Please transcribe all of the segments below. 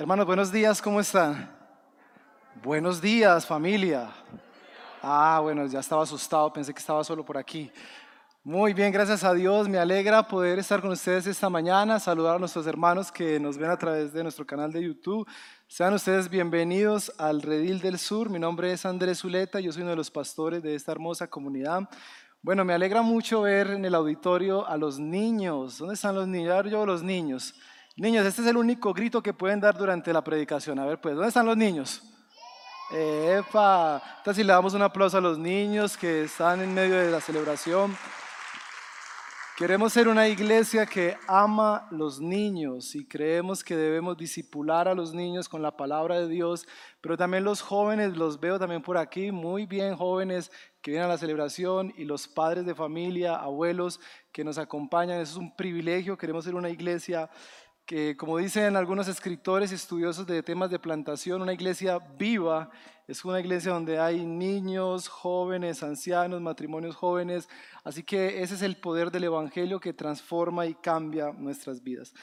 Hermanos, buenos días, ¿cómo están? Buenos días, familia. Ah, bueno, ya estaba asustado, pensé que estaba solo por aquí. Muy bien, gracias a Dios. Me alegra poder estar con ustedes esta mañana, saludar a nuestros hermanos que nos ven a través de nuestro canal de YouTube. Sean ustedes bienvenidos al Redil del Sur. Mi nombre es Andrés Zuleta, yo soy uno de los pastores de esta hermosa comunidad. Bueno, me alegra mucho ver en el auditorio a los niños. ¿Dónde están los niños? Yo los niños. Niños, este es el único grito que pueden dar durante la predicación. A ver, pues, ¿dónde están los niños? Epa, entonces le damos un aplauso a los niños que están en medio de la celebración. Queremos ser una iglesia que ama los niños y creemos que debemos disipular a los niños con la palabra de Dios, pero también los jóvenes, los veo también por aquí, muy bien jóvenes que vienen a la celebración y los padres de familia, abuelos que nos acompañan. Eso es un privilegio, queremos ser una iglesia que, como dicen algunos escritores y estudiosos de temas de plantación, una iglesia viva es una iglesia donde hay niños, jóvenes, ancianos, matrimonios jóvenes. Así que ese es el poder del Evangelio que transforma y cambia nuestras vidas.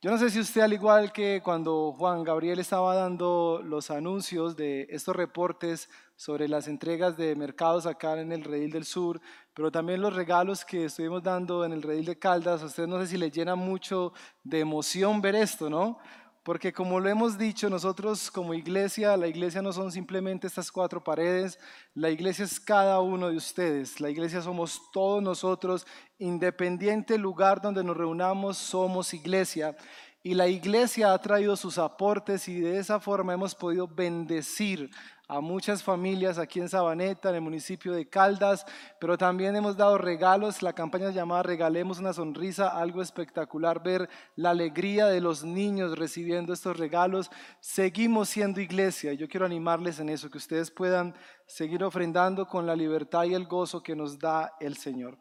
Yo no sé si usted, al igual que cuando Juan Gabriel estaba dando los anuncios de estos reportes sobre las entregas de mercados acá en el Redil del Sur, pero también los regalos que estuvimos dando en el Redil de Caldas, a usted no sé si le llena mucho de emoción ver esto, ¿no? Porque como lo hemos dicho, nosotros como iglesia, la iglesia no son simplemente estas cuatro paredes, la iglesia es cada uno de ustedes, la iglesia somos todos nosotros, independiente lugar donde nos reunamos, somos iglesia. Y la iglesia ha traído sus aportes y de esa forma hemos podido bendecir a muchas familias aquí en Sabaneta, en el municipio de Caldas, pero también hemos dado regalos, la campaña llamada Regalemos una sonrisa, algo espectacular ver la alegría de los niños recibiendo estos regalos. Seguimos siendo iglesia, yo quiero animarles en eso, que ustedes puedan seguir ofrendando con la libertad y el gozo que nos da el Señor.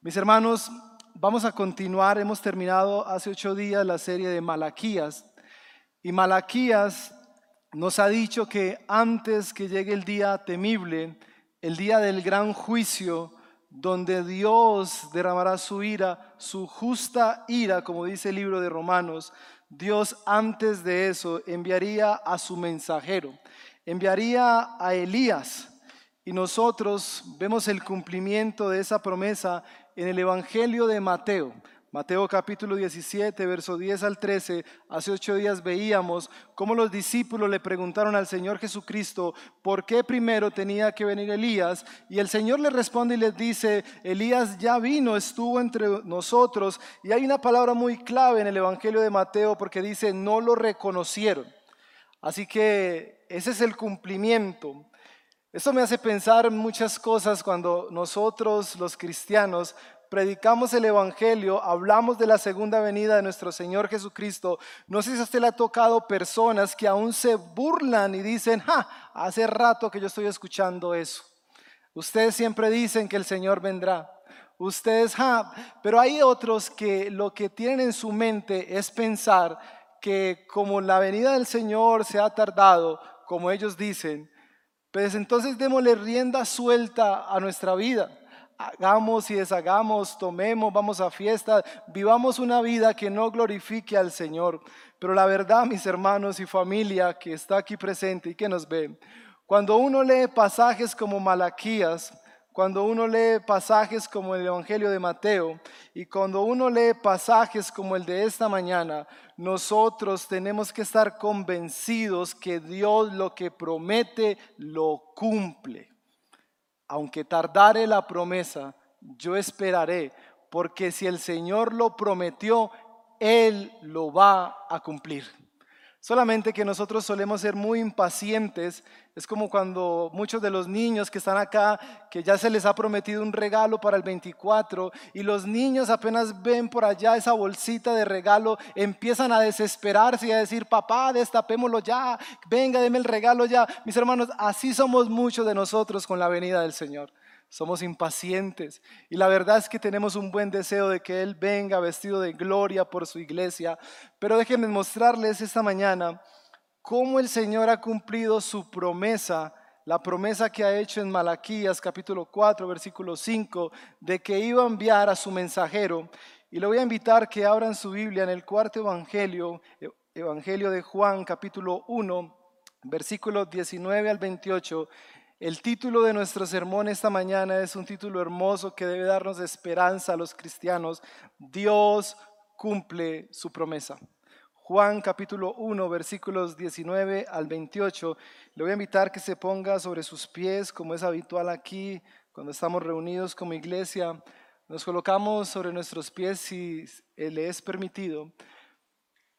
Mis hermanos, vamos a continuar, hemos terminado hace ocho días la serie de Malaquías y Malaquías nos ha dicho que antes que llegue el día temible, el día del gran juicio, donde Dios derramará su ira, su justa ira, como dice el libro de Romanos, Dios antes de eso enviaría a su mensajero, enviaría a Elías. Y nosotros vemos el cumplimiento de esa promesa en el Evangelio de Mateo. Mateo capítulo 17, verso 10 al 13, hace ocho días veíamos cómo los discípulos le preguntaron al Señor Jesucristo por qué primero tenía que venir Elías. Y el Señor le responde y les dice, Elías ya vino, estuvo entre nosotros. Y hay una palabra muy clave en el Evangelio de Mateo porque dice, no lo reconocieron. Así que ese es el cumplimiento. Esto me hace pensar muchas cosas cuando nosotros los cristianos predicamos el Evangelio, hablamos de la segunda venida de nuestro Señor Jesucristo, no sé si a usted le ha tocado personas que aún se burlan y dicen, ja, hace rato que yo estoy escuchando eso. Ustedes siempre dicen que el Señor vendrá. Ustedes, ja, pero hay otros que lo que tienen en su mente es pensar que como la venida del Señor se ha tardado, como ellos dicen, pues entonces démosle rienda suelta a nuestra vida hagamos y deshagamos, tomemos, vamos a fiestas, vivamos una vida que no glorifique al Señor. Pero la verdad, mis hermanos y familia que está aquí presente y que nos ve, cuando uno lee pasajes como Malaquías, cuando uno lee pasajes como el Evangelio de Mateo y cuando uno lee pasajes como el de esta mañana, nosotros tenemos que estar convencidos que Dios lo que promete lo cumple aunque tardare la promesa, yo esperaré, porque si el Señor lo prometió, Él lo va a cumplir. Solamente que nosotros solemos ser muy impacientes. Es como cuando muchos de los niños que están acá, que ya se les ha prometido un regalo para el 24, y los niños apenas ven por allá esa bolsita de regalo, empiezan a desesperarse y a decir, papá, destapémoslo ya, venga, deme el regalo ya. Mis hermanos, así somos muchos de nosotros con la venida del Señor somos impacientes y la verdad es que tenemos un buen deseo de que Él venga vestido de gloria por su iglesia. Pero déjenme mostrarles esta mañana cómo el Señor ha cumplido su promesa, la promesa que ha hecho en Malaquías capítulo 4, versículo 5, de que iba a enviar a su mensajero. Y le voy a invitar que abran su Biblia en el cuarto evangelio, Evangelio de Juan, capítulo 1, versículos 19 al 28. El título de nuestro sermón esta mañana es un título hermoso que debe darnos esperanza a los cristianos. Dios cumple su promesa. Juan capítulo 1, versículos 19 al 28. Le voy a invitar que se ponga sobre sus pies, como es habitual aquí, cuando estamos reunidos como iglesia. Nos colocamos sobre nuestros pies si le es permitido,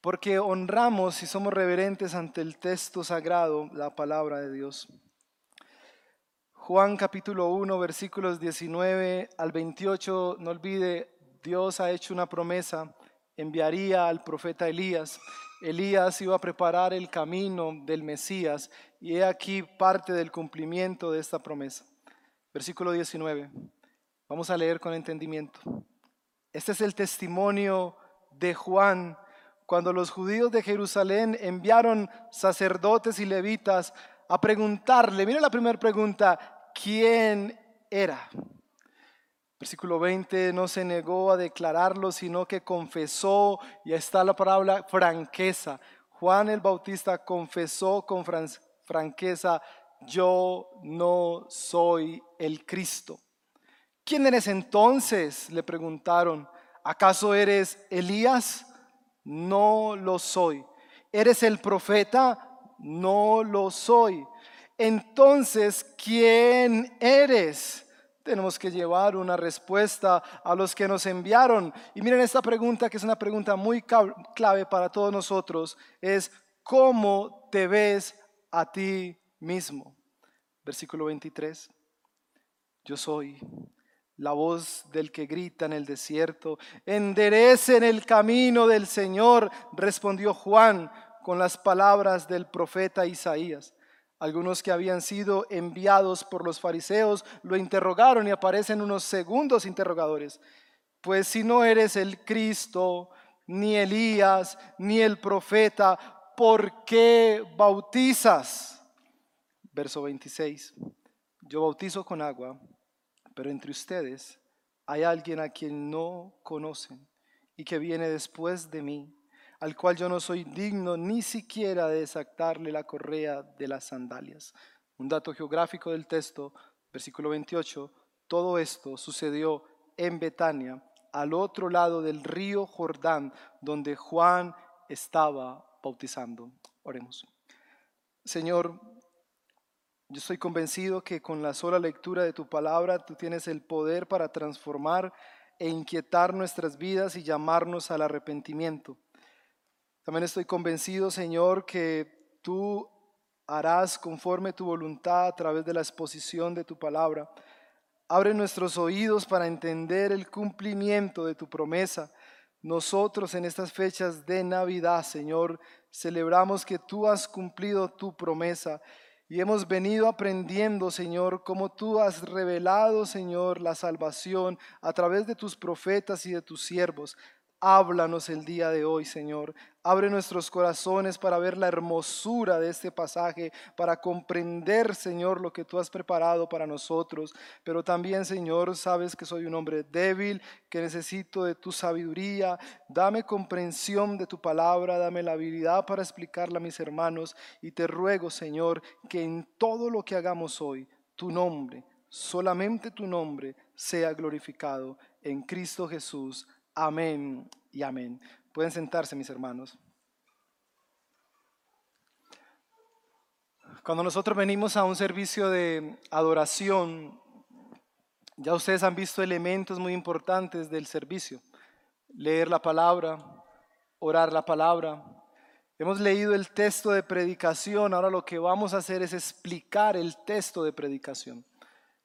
porque honramos y somos reverentes ante el texto sagrado, la palabra de Dios. Juan capítulo 1, versículos 19 al 28, no olvide, Dios ha hecho una promesa, enviaría al profeta Elías. Elías iba a preparar el camino del Mesías y he aquí parte del cumplimiento de esta promesa. Versículo 19. Vamos a leer con entendimiento. Este es el testimonio de Juan cuando los judíos de Jerusalén enviaron sacerdotes y levitas a preguntarle, mira la primera pregunta, ¿quién era? Versículo 20, no se negó a declararlo, sino que confesó, y está la palabra franqueza. Juan el Bautista confesó con franqueza, yo no soy el Cristo. ¿Quién eres entonces? le preguntaron. ¿Acaso eres Elías? No lo soy. ¿Eres el profeta? no lo soy. Entonces, ¿quién eres? Tenemos que llevar una respuesta a los que nos enviaron. Y miren esta pregunta, que es una pregunta muy clave para todos nosotros, es ¿cómo te ves a ti mismo? Versículo 23. Yo soy la voz del que grita en el desierto, enderecen el camino del Señor, respondió Juan con las palabras del profeta Isaías. Algunos que habían sido enviados por los fariseos lo interrogaron y aparecen unos segundos interrogadores. Pues si no eres el Cristo, ni Elías, ni el profeta, ¿por qué bautizas? Verso 26. Yo bautizo con agua, pero entre ustedes hay alguien a quien no conocen y que viene después de mí al cual yo no soy digno ni siquiera de desatarle la correa de las sandalias. Un dato geográfico del texto, versículo 28, todo esto sucedió en Betania, al otro lado del río Jordán, donde Juan estaba bautizando. Oremos. Señor, yo estoy convencido que con la sola lectura de tu palabra tú tienes el poder para transformar e inquietar nuestras vidas y llamarnos al arrepentimiento. También estoy convencido, Señor, que tú harás conforme tu voluntad a través de la exposición de tu palabra. Abre nuestros oídos para entender el cumplimiento de tu promesa. Nosotros en estas fechas de Navidad, Señor, celebramos que tú has cumplido tu promesa y hemos venido aprendiendo, Señor, cómo tú has revelado, Señor, la salvación a través de tus profetas y de tus siervos. Háblanos el día de hoy, Señor. Abre nuestros corazones para ver la hermosura de este pasaje, para comprender, Señor, lo que tú has preparado para nosotros. Pero también, Señor, sabes que soy un hombre débil, que necesito de tu sabiduría. Dame comprensión de tu palabra, dame la habilidad para explicarla a mis hermanos. Y te ruego, Señor, que en todo lo que hagamos hoy, tu nombre, solamente tu nombre, sea glorificado en Cristo Jesús. Amén y amén. Pueden sentarse, mis hermanos. Cuando nosotros venimos a un servicio de adoración, ya ustedes han visto elementos muy importantes del servicio. Leer la palabra, orar la palabra. Hemos leído el texto de predicación, ahora lo que vamos a hacer es explicar el texto de predicación.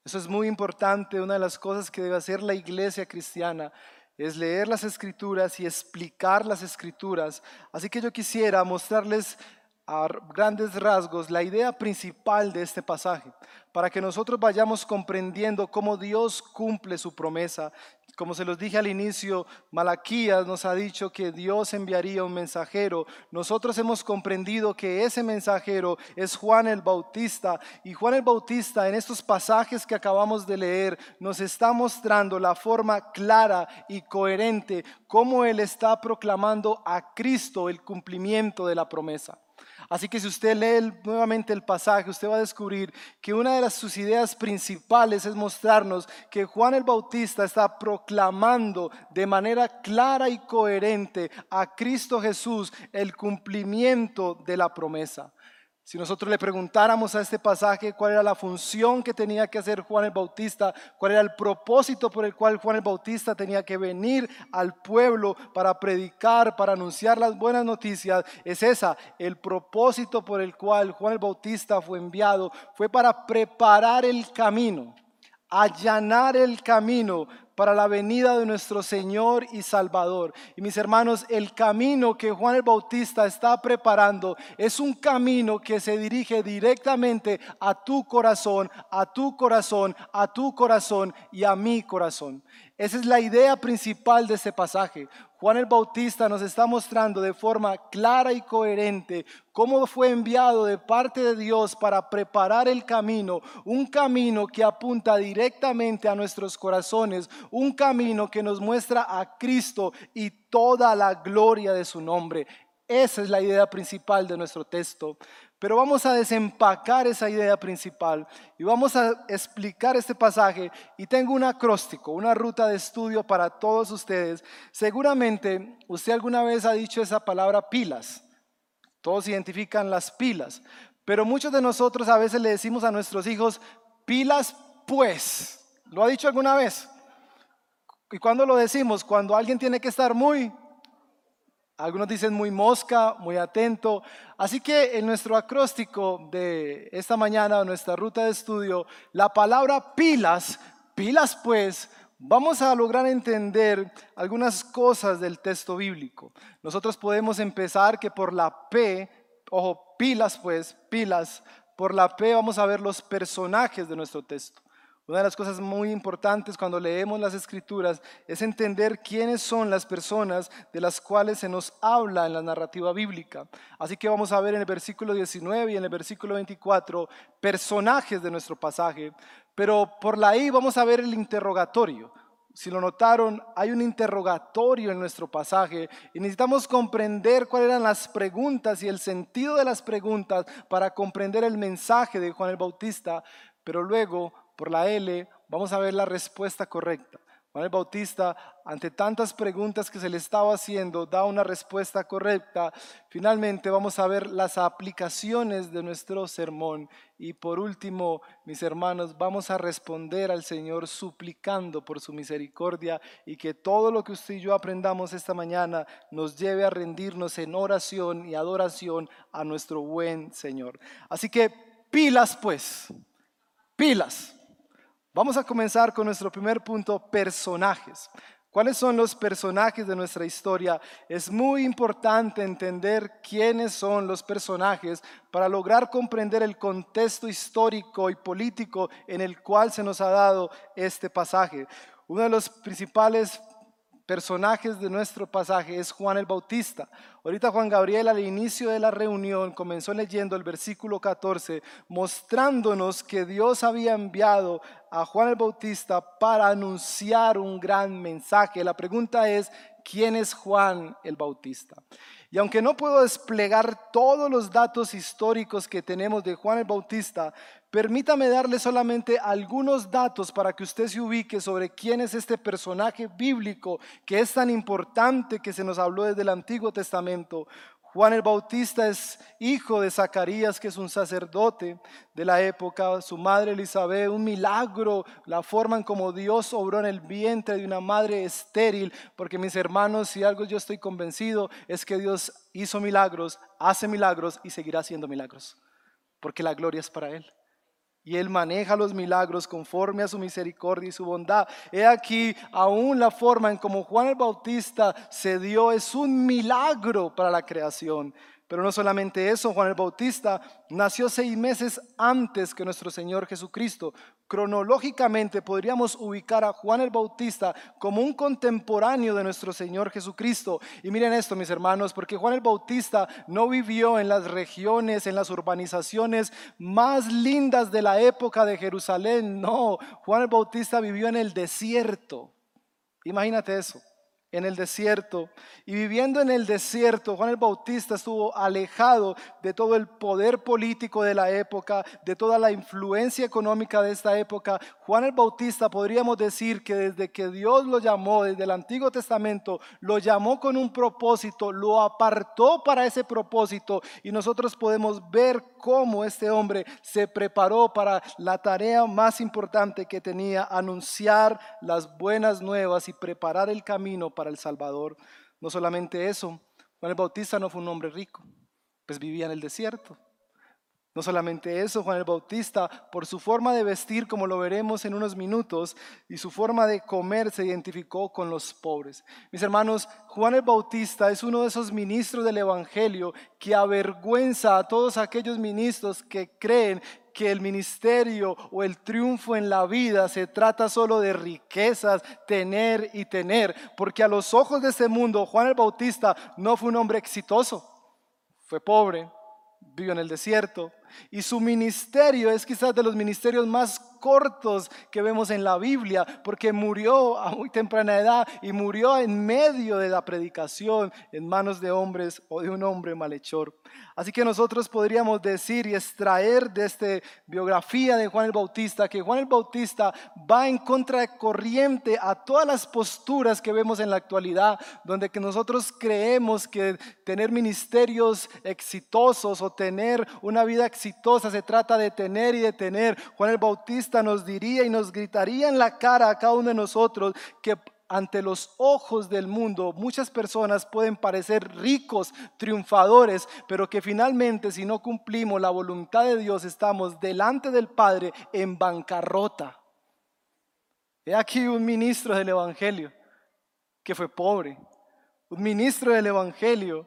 Eso es muy importante, una de las cosas que debe hacer la iglesia cristiana es leer las escrituras y explicar las escrituras. Así que yo quisiera mostrarles a grandes rasgos la idea principal de este pasaje, para que nosotros vayamos comprendiendo cómo Dios cumple su promesa. Como se los dije al inicio, Malaquías nos ha dicho que Dios enviaría un mensajero. Nosotros hemos comprendido que ese mensajero es Juan el Bautista. Y Juan el Bautista en estos pasajes que acabamos de leer nos está mostrando la forma clara y coherente cómo Él está proclamando a Cristo el cumplimiento de la promesa. Así que si usted lee nuevamente el pasaje, usted va a descubrir que una de las, sus ideas principales es mostrarnos que Juan el Bautista está proclamando de manera clara y coherente a Cristo Jesús el cumplimiento de la promesa. Si nosotros le preguntáramos a este pasaje cuál era la función que tenía que hacer Juan el Bautista, cuál era el propósito por el cual Juan el Bautista tenía que venir al pueblo para predicar, para anunciar las buenas noticias, es esa, el propósito por el cual Juan el Bautista fue enviado, fue para preparar el camino, allanar el camino para la venida de nuestro Señor y Salvador. Y mis hermanos, el camino que Juan el Bautista está preparando es un camino que se dirige directamente a tu corazón, a tu corazón, a tu corazón y a mi corazón. Esa es la idea principal de este pasaje. Juan el Bautista nos está mostrando de forma clara y coherente cómo fue enviado de parte de Dios para preparar el camino, un camino que apunta directamente a nuestros corazones, un camino que nos muestra a Cristo y toda la gloria de su nombre. Esa es la idea principal de nuestro texto. Pero vamos a desempacar esa idea principal y vamos a explicar este pasaje. Y tengo un acróstico, una ruta de estudio para todos ustedes. Seguramente usted alguna vez ha dicho esa palabra pilas. Todos identifican las pilas. Pero muchos de nosotros a veces le decimos a nuestros hijos, pilas pues. ¿Lo ha dicho alguna vez? ¿Y cuando lo decimos? Cuando alguien tiene que estar muy algunos dicen muy mosca, muy atento. Así que en nuestro acróstico de esta mañana, nuestra ruta de estudio, la palabra pilas, pilas pues, vamos a lograr entender algunas cosas del texto bíblico. Nosotros podemos empezar que por la P, ojo, pilas pues, pilas, por la P vamos a ver los personajes de nuestro texto. Una de las cosas muy importantes cuando leemos las escrituras es entender quiénes son las personas de las cuales se nos habla en la narrativa bíblica. Así que vamos a ver en el versículo 19 y en el versículo 24 personajes de nuestro pasaje, pero por la I vamos a ver el interrogatorio. Si lo notaron, hay un interrogatorio en nuestro pasaje y necesitamos comprender cuáles eran las preguntas y el sentido de las preguntas para comprender el mensaje de Juan el Bautista, pero luego por la L, vamos a ver la respuesta correcta. Juan el Bautista, ante tantas preguntas que se le estaba haciendo, da una respuesta correcta. Finalmente vamos a ver las aplicaciones de nuestro sermón. Y por último, mis hermanos, vamos a responder al Señor suplicando por su misericordia y que todo lo que usted y yo aprendamos esta mañana nos lleve a rendirnos en oración y adoración a nuestro buen Señor. Así que pilas pues, pilas. Vamos a comenzar con nuestro primer punto, personajes. ¿Cuáles son los personajes de nuestra historia? Es muy importante entender quiénes son los personajes para lograr comprender el contexto histórico y político en el cual se nos ha dado este pasaje. Uno de los principales personajes de nuestro pasaje es Juan el Bautista. Ahorita Juan Gabriel al inicio de la reunión comenzó leyendo el versículo 14, mostrándonos que Dios había enviado a Juan el Bautista para anunciar un gran mensaje. La pregunta es, ¿quién es Juan el Bautista? Y aunque no puedo desplegar todos los datos históricos que tenemos de Juan el Bautista, permítame darle solamente algunos datos para que usted se ubique sobre quién es este personaje bíblico que es tan importante que se nos habló desde el Antiguo Testamento. Juan el Bautista es hijo de Zacarías, que es un sacerdote de la época, su madre Elizabeth, un milagro, la forma en como Dios obró en el vientre de una madre estéril, porque mis hermanos, si algo yo estoy convencido, es que Dios hizo milagros, hace milagros y seguirá haciendo milagros, porque la gloria es para Él y Él maneja los milagros conforme a su misericordia y su bondad. He aquí, aún la forma en como Juan el Bautista se dio es un milagro para la creación. Pero no solamente eso, Juan el Bautista nació seis meses antes que nuestro Señor Jesucristo. Cronológicamente podríamos ubicar a Juan el Bautista como un contemporáneo de nuestro Señor Jesucristo. Y miren esto, mis hermanos, porque Juan el Bautista no vivió en las regiones, en las urbanizaciones más lindas de la época de Jerusalén. No, Juan el Bautista vivió en el desierto. Imagínate eso en el desierto. Y viviendo en el desierto, Juan el Bautista estuvo alejado de todo el poder político de la época, de toda la influencia económica de esta época. Juan el Bautista podríamos decir que desde que Dios lo llamó, desde el Antiguo Testamento, lo llamó con un propósito, lo apartó para ese propósito. Y nosotros podemos ver cómo este hombre se preparó para la tarea más importante que tenía, anunciar las buenas nuevas y preparar el camino para el Salvador. No solamente eso, Juan el Bautista no fue un hombre rico, pues vivía en el desierto. No solamente eso, Juan el Bautista, por su forma de vestir, como lo veremos en unos minutos, y su forma de comer, se identificó con los pobres. Mis hermanos, Juan el Bautista es uno de esos ministros del Evangelio que avergüenza a todos aquellos ministros que creen que el ministerio o el triunfo en la vida se trata solo de riquezas, tener y tener, porque a los ojos de este mundo Juan el Bautista no fue un hombre exitoso, fue pobre, vivió en el desierto, y su ministerio es quizás de los ministerios más cortos que vemos en la Biblia, porque murió a muy temprana edad y murió en medio de la predicación en manos de hombres o de un hombre malhechor. Así que nosotros podríamos decir y extraer de esta biografía de Juan el Bautista que Juan el Bautista va en contra de corriente a todas las posturas que vemos en la actualidad, donde que nosotros creemos que tener ministerios exitosos o tener una vida exitosa se trata de tener y de tener. Juan el Bautista nos diría y nos gritaría en la cara a cada uno de nosotros que ante los ojos del mundo muchas personas pueden parecer ricos, triunfadores, pero que finalmente si no cumplimos la voluntad de Dios estamos delante del Padre en bancarrota. He aquí un ministro del Evangelio que fue pobre, un ministro del Evangelio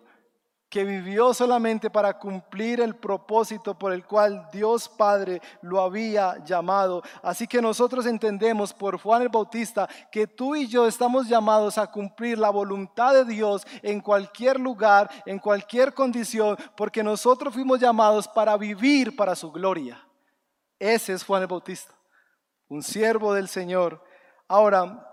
que vivió solamente para cumplir el propósito por el cual Dios Padre lo había llamado. Así que nosotros entendemos por Juan el Bautista que tú y yo estamos llamados a cumplir la voluntad de Dios en cualquier lugar, en cualquier condición, porque nosotros fuimos llamados para vivir para su gloria. Ese es Juan el Bautista, un siervo del Señor. Ahora,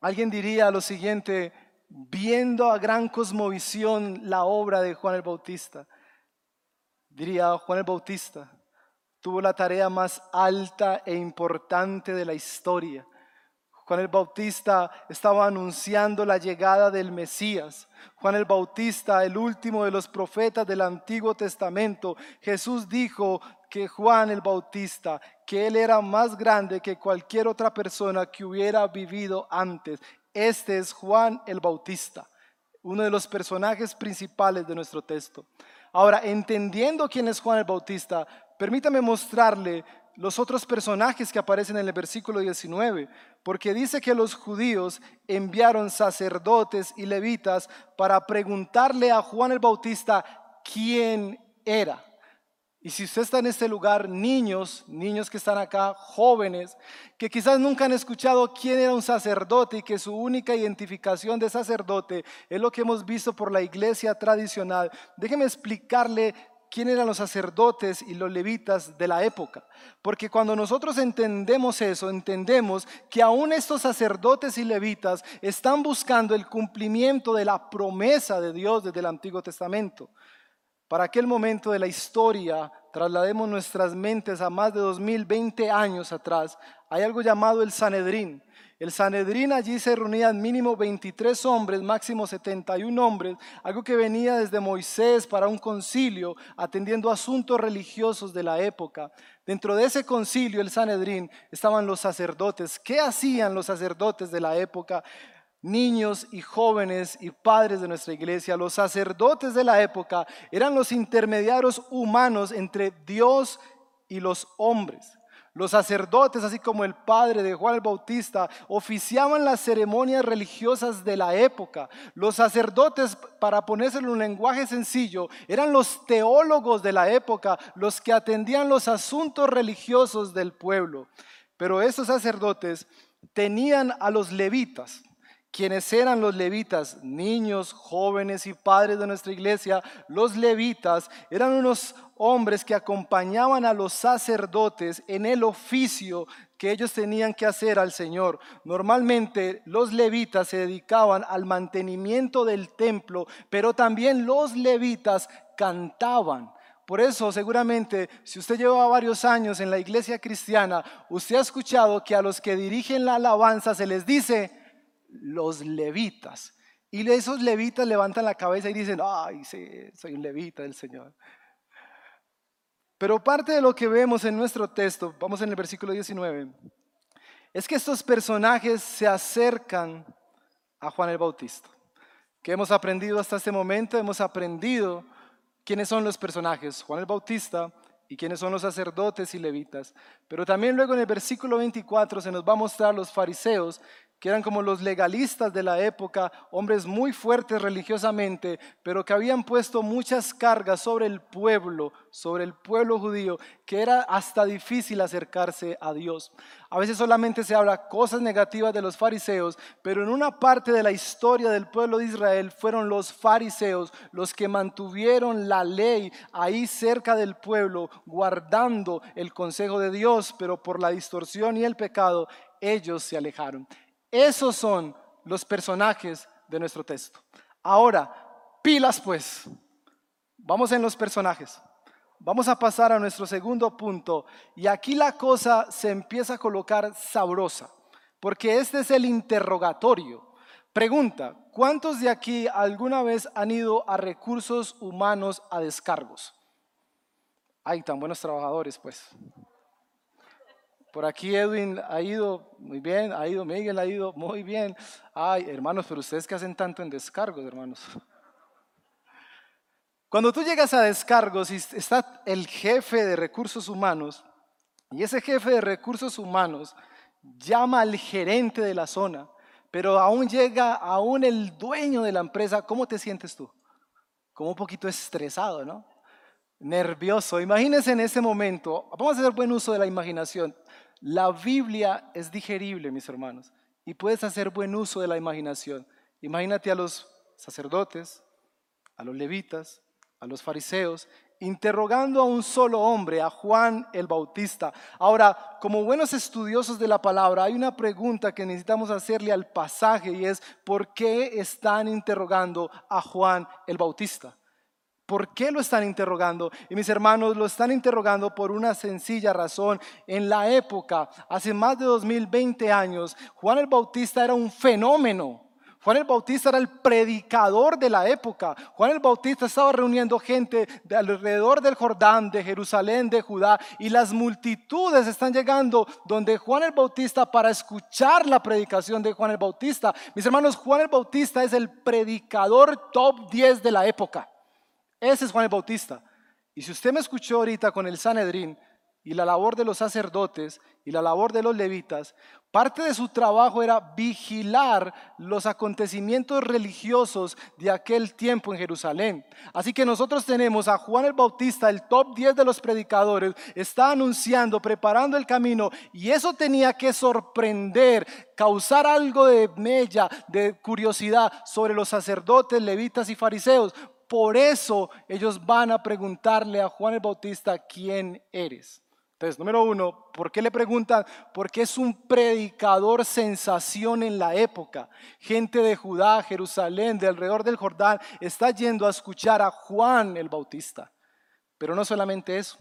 alguien diría lo siguiente, viendo a gran cosmovisión la obra de Juan el Bautista. Diría Juan el Bautista, tuvo la tarea más alta e importante de la historia. Juan el Bautista estaba anunciando la llegada del Mesías. Juan el Bautista, el último de los profetas del Antiguo Testamento, Jesús dijo que Juan el Bautista, que él era más grande que cualquier otra persona que hubiera vivido antes. Este es Juan el Bautista, uno de los personajes principales de nuestro texto. Ahora, entendiendo quién es Juan el Bautista, permítame mostrarle los otros personajes que aparecen en el versículo 19, porque dice que los judíos enviaron sacerdotes y levitas para preguntarle a Juan el Bautista quién era. Y si usted está en este lugar, niños, niños que están acá, jóvenes, que quizás nunca han escuchado quién era un sacerdote y que su única identificación de sacerdote es lo que hemos visto por la iglesia tradicional, déjeme explicarle quién eran los sacerdotes y los levitas de la época. Porque cuando nosotros entendemos eso, entendemos que aún estos sacerdotes y levitas están buscando el cumplimiento de la promesa de Dios desde el Antiguo Testamento. Para aquel momento de la historia, traslademos nuestras mentes a más de 2020 años atrás, hay algo llamado el Sanedrín. El Sanedrín allí se reunían mínimo 23 hombres, máximo 71 hombres, algo que venía desde Moisés para un concilio atendiendo asuntos religiosos de la época. Dentro de ese concilio, el Sanedrín, estaban los sacerdotes. ¿Qué hacían los sacerdotes de la época? Niños y jóvenes y padres de nuestra iglesia, los sacerdotes de la época, eran los intermediarios humanos entre Dios y los hombres. Los sacerdotes, así como el padre de Juan el Bautista, oficiaban las ceremonias religiosas de la época. Los sacerdotes, para ponérselo en un lenguaje sencillo, eran los teólogos de la época, los que atendían los asuntos religiosos del pueblo. Pero esos sacerdotes tenían a los levitas, quienes eran los levitas, niños, jóvenes y padres de nuestra iglesia, los levitas eran unos hombres que acompañaban a los sacerdotes en el oficio que ellos tenían que hacer al Señor. Normalmente los levitas se dedicaban al mantenimiento del templo, pero también los levitas cantaban. Por eso seguramente si usted lleva varios años en la iglesia cristiana, usted ha escuchado que a los que dirigen la alabanza se les dice los levitas. Y esos levitas levantan la cabeza y dicen, ay, sí, soy un levita del Señor. Pero parte de lo que vemos en nuestro texto, vamos en el versículo 19, es que estos personajes se acercan a Juan el Bautista. ¿Qué hemos aprendido hasta este momento? Hemos aprendido quiénes son los personajes, Juan el Bautista y quiénes son los sacerdotes y levitas. Pero también luego en el versículo 24 se nos va a mostrar los fariseos que eran como los legalistas de la época, hombres muy fuertes religiosamente, pero que habían puesto muchas cargas sobre el pueblo, sobre el pueblo judío, que era hasta difícil acercarse a Dios. A veces solamente se habla cosas negativas de los fariseos, pero en una parte de la historia del pueblo de Israel fueron los fariseos los que mantuvieron la ley ahí cerca del pueblo, guardando el consejo de Dios, pero por la distorsión y el pecado, ellos se alejaron. Esos son los personajes de nuestro texto. Ahora, pilas pues. Vamos en los personajes. Vamos a pasar a nuestro segundo punto y aquí la cosa se empieza a colocar sabrosa, porque este es el interrogatorio. Pregunta, ¿cuántos de aquí alguna vez han ido a recursos humanos a descargos? Ay, tan buenos trabajadores, pues. Por aquí Edwin ha ido muy bien, ha ido Miguel, ha ido muy bien. Ay, hermanos, pero ustedes que hacen tanto en descargos, hermanos. Cuando tú llegas a descargos y está el jefe de recursos humanos, y ese jefe de recursos humanos llama al gerente de la zona, pero aún llega aún el dueño de la empresa, ¿cómo te sientes tú? Como un poquito estresado, ¿no? Nervioso. Imagínense en ese momento, vamos a hacer buen uso de la imaginación. La Biblia es digerible, mis hermanos, y puedes hacer buen uso de la imaginación. Imagínate a los sacerdotes, a los levitas, a los fariseos, interrogando a un solo hombre, a Juan el Bautista. Ahora, como buenos estudiosos de la palabra, hay una pregunta que necesitamos hacerle al pasaje y es, ¿por qué están interrogando a Juan el Bautista? ¿Por qué lo están interrogando? Y mis hermanos lo están interrogando por una sencilla razón. En la época, hace más de 2020 años, Juan el Bautista era un fenómeno. Juan el Bautista era el predicador de la época. Juan el Bautista estaba reuniendo gente de alrededor del Jordán, de Jerusalén, de Judá, y las multitudes están llegando donde Juan el Bautista para escuchar la predicación de Juan el Bautista. Mis hermanos, Juan el Bautista es el predicador top 10 de la época. Ese es Juan el Bautista. Y si usted me escuchó ahorita con el Sanedrín y la labor de los sacerdotes y la labor de los levitas, parte de su trabajo era vigilar los acontecimientos religiosos de aquel tiempo en Jerusalén. Así que nosotros tenemos a Juan el Bautista, el top 10 de los predicadores, está anunciando, preparando el camino y eso tenía que sorprender, causar algo de mella, de curiosidad sobre los sacerdotes, levitas y fariseos, por eso ellos van a preguntarle a Juan el Bautista, ¿quién eres? Entonces, número uno, ¿por qué le preguntan? Porque es un predicador sensación en la época. Gente de Judá, Jerusalén, de alrededor del Jordán, está yendo a escuchar a Juan el Bautista. Pero no solamente eso.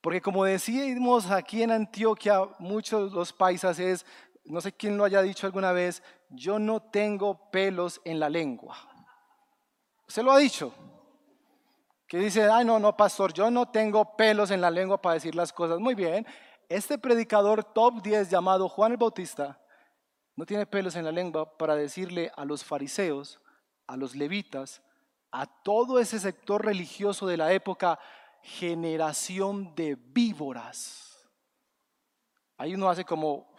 Porque como decimos aquí en Antioquia, muchos los paisas es, no sé quién lo haya dicho alguna vez, yo no tengo pelos en la lengua. Se lo ha dicho. Que dice, ay, no, no, pastor, yo no tengo pelos en la lengua para decir las cosas. Muy bien. Este predicador top 10 llamado Juan el Bautista no tiene pelos en la lengua para decirle a los fariseos, a los levitas, a todo ese sector religioso de la época, generación de víboras. ahí uno hace como...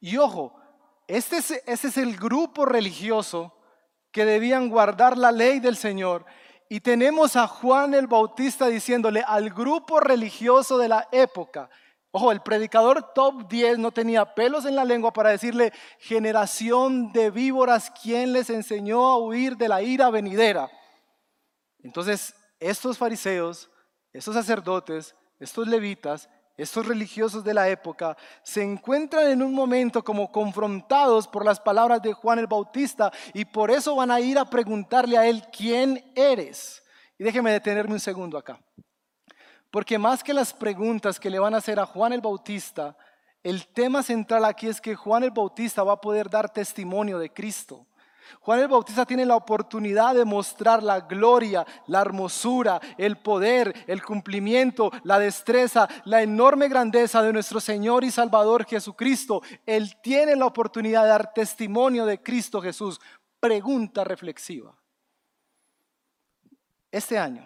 Y ojo, este es, este es el grupo religioso que debían guardar la ley del Señor. Y tenemos a Juan el Bautista diciéndole al grupo religioso de la época, Ojo, el predicador top 10 no tenía pelos en la lengua para decirle, generación de víboras, ¿quién les enseñó a huir de la ira venidera? Entonces, estos fariseos, estos sacerdotes, estos levitas, estos religiosos de la época, se encuentran en un momento como confrontados por las palabras de Juan el Bautista y por eso van a ir a preguntarle a él, ¿quién eres? Y déjeme detenerme un segundo acá. Porque más que las preguntas que le van a hacer a Juan el Bautista, el tema central aquí es que Juan el Bautista va a poder dar testimonio de Cristo. Juan el Bautista tiene la oportunidad de mostrar la gloria, la hermosura, el poder, el cumplimiento, la destreza, la enorme grandeza de nuestro Señor y Salvador Jesucristo. Él tiene la oportunidad de dar testimonio de Cristo Jesús. Pregunta reflexiva. Este año,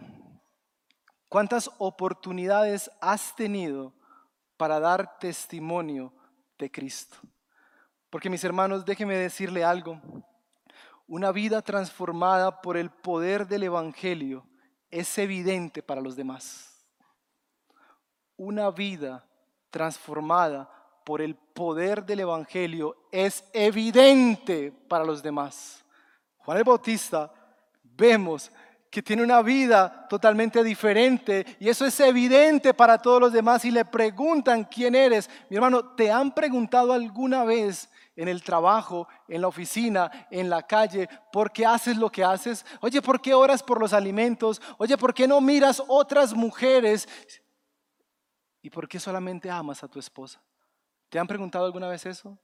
¿Cuántas oportunidades has tenido para dar testimonio de Cristo? Porque mis hermanos, déjenme decirle algo. Una vida transformada por el poder del Evangelio es evidente para los demás. Una vida transformada por el poder del Evangelio es evidente para los demás. Juan el Bautista, vemos que tiene una vida totalmente diferente y eso es evidente para todos los demás y le preguntan quién eres. Mi hermano, ¿te han preguntado alguna vez en el trabajo, en la oficina, en la calle, por qué haces lo que haces? Oye, ¿por qué oras por los alimentos? Oye, ¿por qué no miras otras mujeres? ¿Y por qué solamente amas a tu esposa? ¿Te han preguntado alguna vez eso?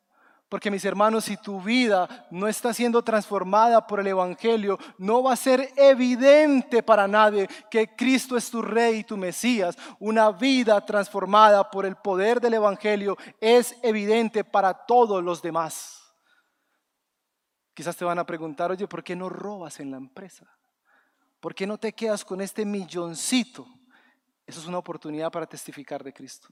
Porque mis hermanos, si tu vida no está siendo transformada por el Evangelio, no va a ser evidente para nadie que Cristo es tu Rey y tu Mesías. Una vida transformada por el poder del Evangelio es evidente para todos los demás. Quizás te van a preguntar, oye, ¿por qué no robas en la empresa? ¿Por qué no te quedas con este milloncito? Eso es una oportunidad para testificar de Cristo.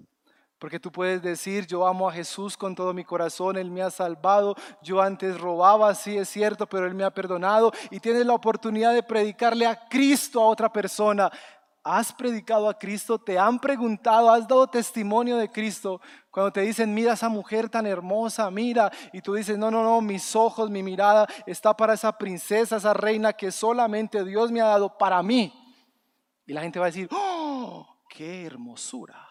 Porque tú puedes decir, yo amo a Jesús con todo mi corazón, Él me ha salvado, yo antes robaba, sí es cierto, pero Él me ha perdonado y tienes la oportunidad de predicarle a Cristo a otra persona. ¿Has predicado a Cristo? ¿Te han preguntado? ¿Has dado testimonio de Cristo? Cuando te dicen, mira esa mujer tan hermosa, mira, y tú dices, no, no, no, mis ojos, mi mirada está para esa princesa, esa reina que solamente Dios me ha dado para mí. Y la gente va a decir, oh, qué hermosura.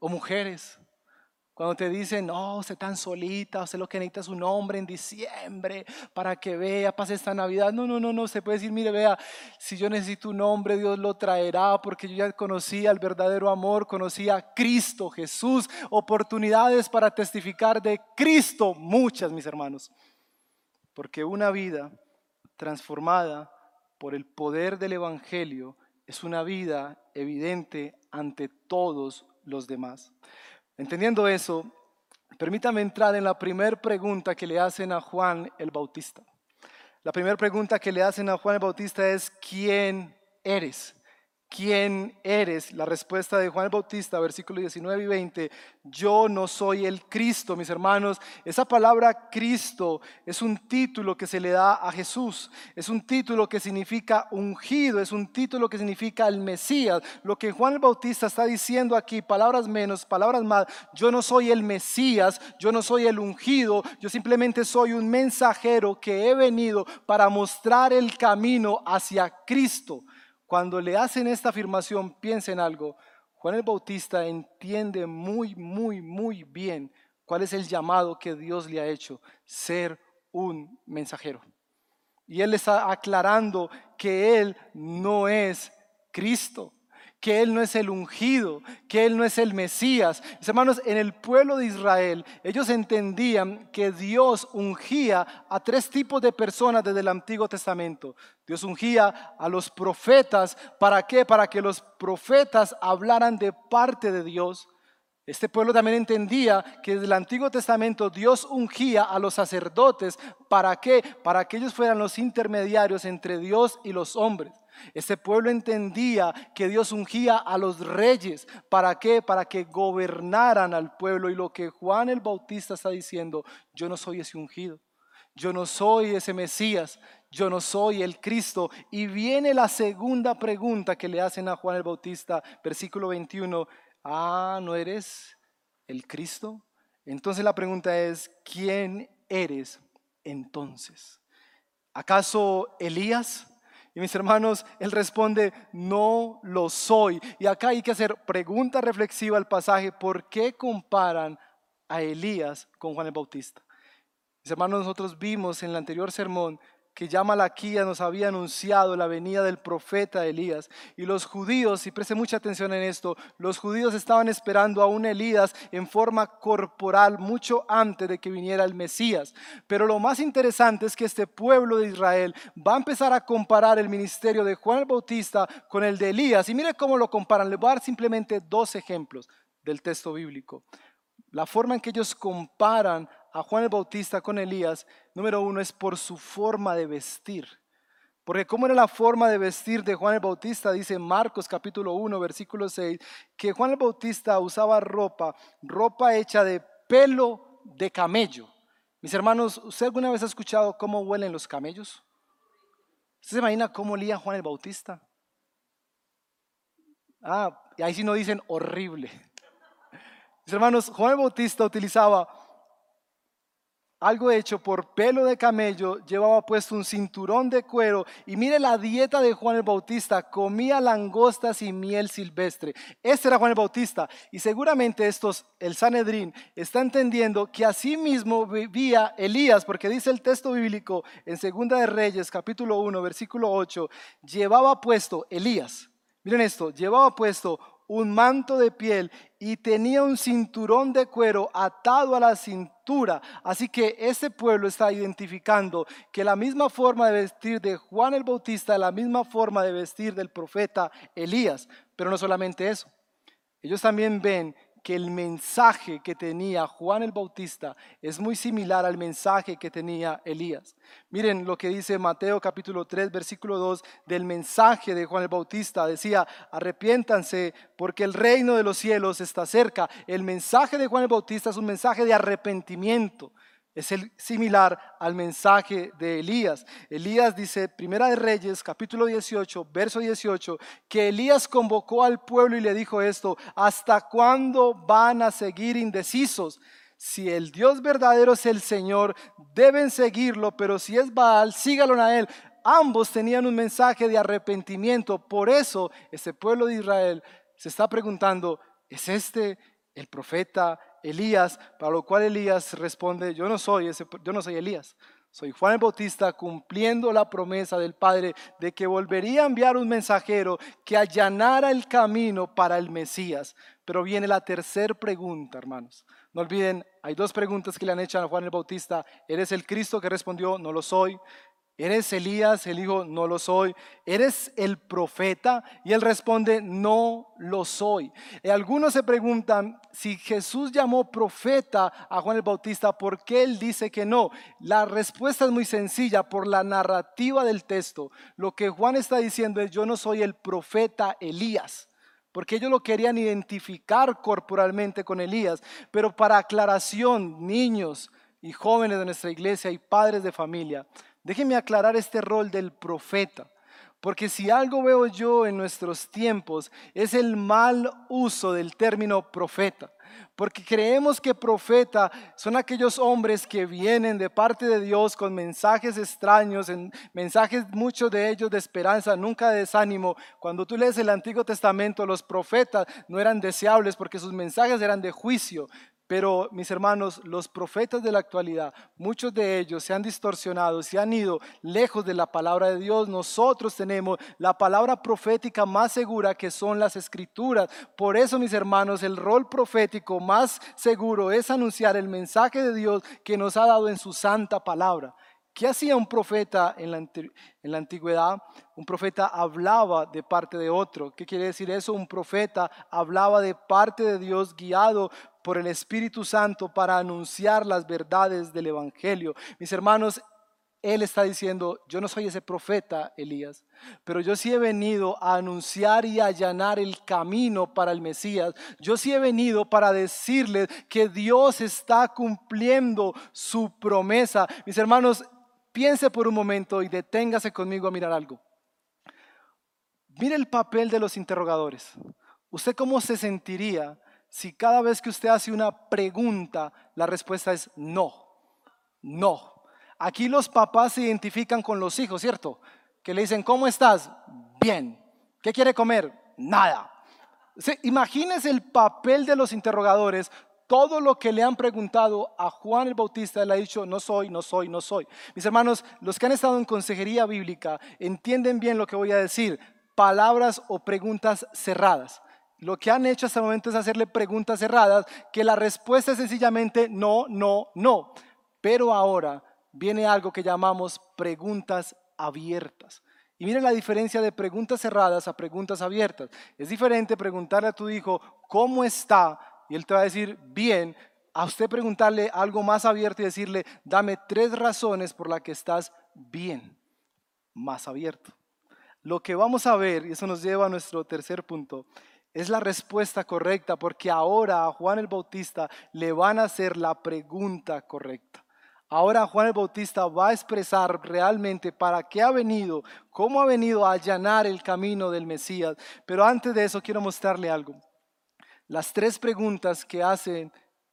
O mujeres, cuando te dicen, no, usted tan solita, usted lo que necesita es un hombre en diciembre para que vea, pase esta Navidad. No, no, no, no, se puede decir, mire, vea, si yo necesito un hombre, Dios lo traerá, porque yo ya conocí al verdadero amor, conocí a Cristo, Jesús, oportunidades para testificar de Cristo, muchas, mis hermanos. Porque una vida transformada por el poder del Evangelio es una vida evidente ante todos los demás. Entendiendo eso, permítame entrar en la primera pregunta que le hacen a Juan el Bautista. La primera pregunta que le hacen a Juan el Bautista es, ¿quién eres? ¿Quién eres? La respuesta de Juan el Bautista, versículos 19 y 20, yo no soy el Cristo, mis hermanos. Esa palabra Cristo es un título que se le da a Jesús, es un título que significa ungido, es un título que significa el Mesías. Lo que Juan el Bautista está diciendo aquí, palabras menos, palabras más, yo no soy el Mesías, yo no soy el ungido, yo simplemente soy un mensajero que he venido para mostrar el camino hacia Cristo. Cuando le hacen esta afirmación, piensen algo. Juan el Bautista entiende muy, muy, muy bien cuál es el llamado que Dios le ha hecho, ser un mensajero. Y él está aclarando que él no es Cristo que Él no es el ungido, que Él no es el Mesías. Mis hermanos, en el pueblo de Israel, ellos entendían que Dios ungía a tres tipos de personas desde el Antiguo Testamento. Dios ungía a los profetas, ¿para qué? Para que los profetas hablaran de parte de Dios. Este pueblo también entendía que desde el Antiguo Testamento Dios ungía a los sacerdotes. ¿Para qué? Para que ellos fueran los intermediarios entre Dios y los hombres. Este pueblo entendía que Dios ungía a los reyes. ¿Para qué? Para que gobernaran al pueblo. Y lo que Juan el Bautista está diciendo, yo no soy ese ungido. Yo no soy ese Mesías, yo no soy el Cristo. Y viene la segunda pregunta que le hacen a Juan el Bautista, versículo 21. Ah, ¿no eres el Cristo? Entonces la pregunta es, ¿quién eres entonces? ¿Acaso Elías? Y mis hermanos, él responde, no lo soy. Y acá hay que hacer pregunta reflexiva al pasaje, ¿por qué comparan a Elías con Juan el Bautista? Mis hermanos, nosotros vimos en el anterior sermón que ya Malaquía nos había anunciado la venida del profeta Elías. Y los judíos, y preste mucha atención en esto, los judíos estaban esperando a un Elías en forma corporal mucho antes de que viniera el Mesías. Pero lo más interesante es que este pueblo de Israel va a empezar a comparar el ministerio de Juan el Bautista con el de Elías. Y mire cómo lo comparan. Le voy a dar simplemente dos ejemplos del texto bíblico. La forma en que ellos comparan a Juan el Bautista con Elías, número uno, es por su forma de vestir. Porque cómo era la forma de vestir de Juan el Bautista, dice Marcos capítulo 1, versículo 6, que Juan el Bautista usaba ropa, ropa hecha de pelo de camello. Mis hermanos, ¿usted alguna vez ha escuchado cómo huelen los camellos? ¿Usted se imagina cómo olía Juan el Bautista? Ah, y ahí sí no dicen horrible. Mis hermanos, Juan el Bautista utilizaba algo hecho por pelo de camello, llevaba puesto un cinturón de cuero y mire la dieta de Juan el Bautista, comía langostas y miel silvestre. Este era Juan el Bautista y seguramente estos, el Sanedrín, está entendiendo que así mismo vivía Elías, porque dice el texto bíblico en Segunda de Reyes, capítulo 1, versículo 8, llevaba puesto Elías, miren esto, llevaba puesto un manto de piel y tenía un cinturón de cuero atado a la cintura. Así que este pueblo está identificando que la misma forma de vestir de Juan el Bautista la misma forma de vestir del profeta Elías. Pero no solamente eso. Ellos también ven que el mensaje que tenía Juan el Bautista es muy similar al mensaje que tenía Elías. Miren lo que dice Mateo capítulo 3 versículo 2 del mensaje de Juan el Bautista. Decía, arrepiéntanse porque el reino de los cielos está cerca. El mensaje de Juan el Bautista es un mensaje de arrepentimiento. Es similar al mensaje de Elías. Elías dice, Primera de Reyes, capítulo 18, verso 18, que Elías convocó al pueblo y le dijo esto, ¿hasta cuándo van a seguir indecisos? Si el Dios verdadero es el Señor, deben seguirlo, pero si es Baal, sígalo a él. Ambos tenían un mensaje de arrepentimiento. Por eso ese pueblo de Israel se está preguntando, ¿es este el profeta Elías, para lo cual Elías responde, yo no soy yo no soy Elías, soy Juan el Bautista cumpliendo la promesa del Padre de que volvería a enviar un mensajero que allanara el camino para el Mesías. Pero viene la tercera pregunta, hermanos. No olviden, hay dos preguntas que le han hecho a Juan el Bautista. ¿Eres el Cristo que respondió, no lo soy? ¿Eres Elías? Él dijo, no lo soy. ¿Eres el profeta? Y él responde, no lo soy. Y algunos se preguntan si Jesús llamó profeta a Juan el Bautista, ¿por qué él dice que no? La respuesta es muy sencilla, por la narrativa del texto. Lo que Juan está diciendo es, yo no soy el profeta Elías porque ellos lo querían identificar corporalmente con Elías, pero para aclaración, niños y jóvenes de nuestra iglesia y padres de familia, Déjenme aclarar este rol del profeta. Porque si algo veo yo en nuestros tiempos es el mal uso del término profeta. Porque creemos que profeta son aquellos hombres que vienen de parte de Dios con mensajes extraños, mensajes muchos de ellos de esperanza, nunca de desánimo. Cuando tú lees el Antiguo Testamento, los profetas no eran deseables porque sus mensajes eran de juicio, pero mis hermanos, los profetas de la actualidad, muchos de ellos se han distorsionado, se han ido lejos de la palabra de Dios. Nosotros tenemos la palabra profética más segura que son las escrituras. Por eso, mis hermanos, el rol profético más seguro es anunciar el mensaje de Dios que nos ha dado en su santa palabra. ¿Qué hacía un profeta en la, en la, antigüedad? Un profeta hablaba de parte de otro. ¿Qué quiere decir eso? Un profeta hablaba de parte de Dios guiado por el Espíritu Santo para anunciar las verdades del Evangelio. Mis hermanos, él está diciendo, yo no soy ese profeta, Elías, pero yo sí he venido a anunciar y allanar el camino para el Mesías. Yo sí he venido para decirles que Dios está cumpliendo su promesa. Mis hermanos, piense por un momento y deténgase conmigo a mirar algo. Mire el papel de los interrogadores. ¿Usted cómo se sentiría si cada vez que usted hace una pregunta, la respuesta es no, no? Aquí los papás se identifican con los hijos, ¿cierto? Que le dicen, ¿cómo estás? Bien. ¿Qué quiere comer? Nada. Imagínense el papel de los interrogadores. Todo lo que le han preguntado a Juan el Bautista, él ha dicho, no soy, no soy, no soy. Mis hermanos, los que han estado en consejería bíblica entienden bien lo que voy a decir. Palabras o preguntas cerradas. Lo que han hecho hasta el momento es hacerle preguntas cerradas, que la respuesta es sencillamente no, no, no. Pero ahora viene algo que llamamos preguntas abiertas. Y miren la diferencia de preguntas cerradas a preguntas abiertas. Es diferente preguntarle a tu hijo, ¿cómo está? Y él te va a decir, bien. A usted preguntarle algo más abierto y decirle, dame tres razones por las que estás bien. Más abierto. Lo que vamos a ver, y eso nos lleva a nuestro tercer punto, es la respuesta correcta, porque ahora a Juan el Bautista le van a hacer la pregunta correcta. Ahora Juan el Bautista va a expresar realmente para qué ha venido, cómo ha venido a allanar el camino del Mesías. Pero antes de eso quiero mostrarle algo. Las tres preguntas que hacen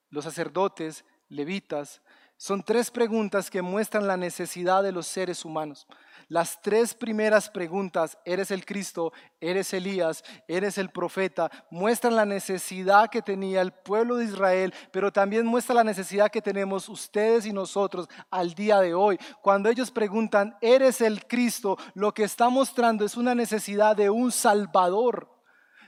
los sacerdotes, levitas, son tres preguntas que muestran la necesidad de los seres humanos. Las tres primeras preguntas, ¿eres el Cristo? ¿Eres Elías? ¿Eres el profeta? Muestran la necesidad que tenía el pueblo de Israel, pero también muestra la necesidad que tenemos ustedes y nosotros al día de hoy. Cuando ellos preguntan, ¿eres el Cristo? Lo que está mostrando es una necesidad de un Salvador.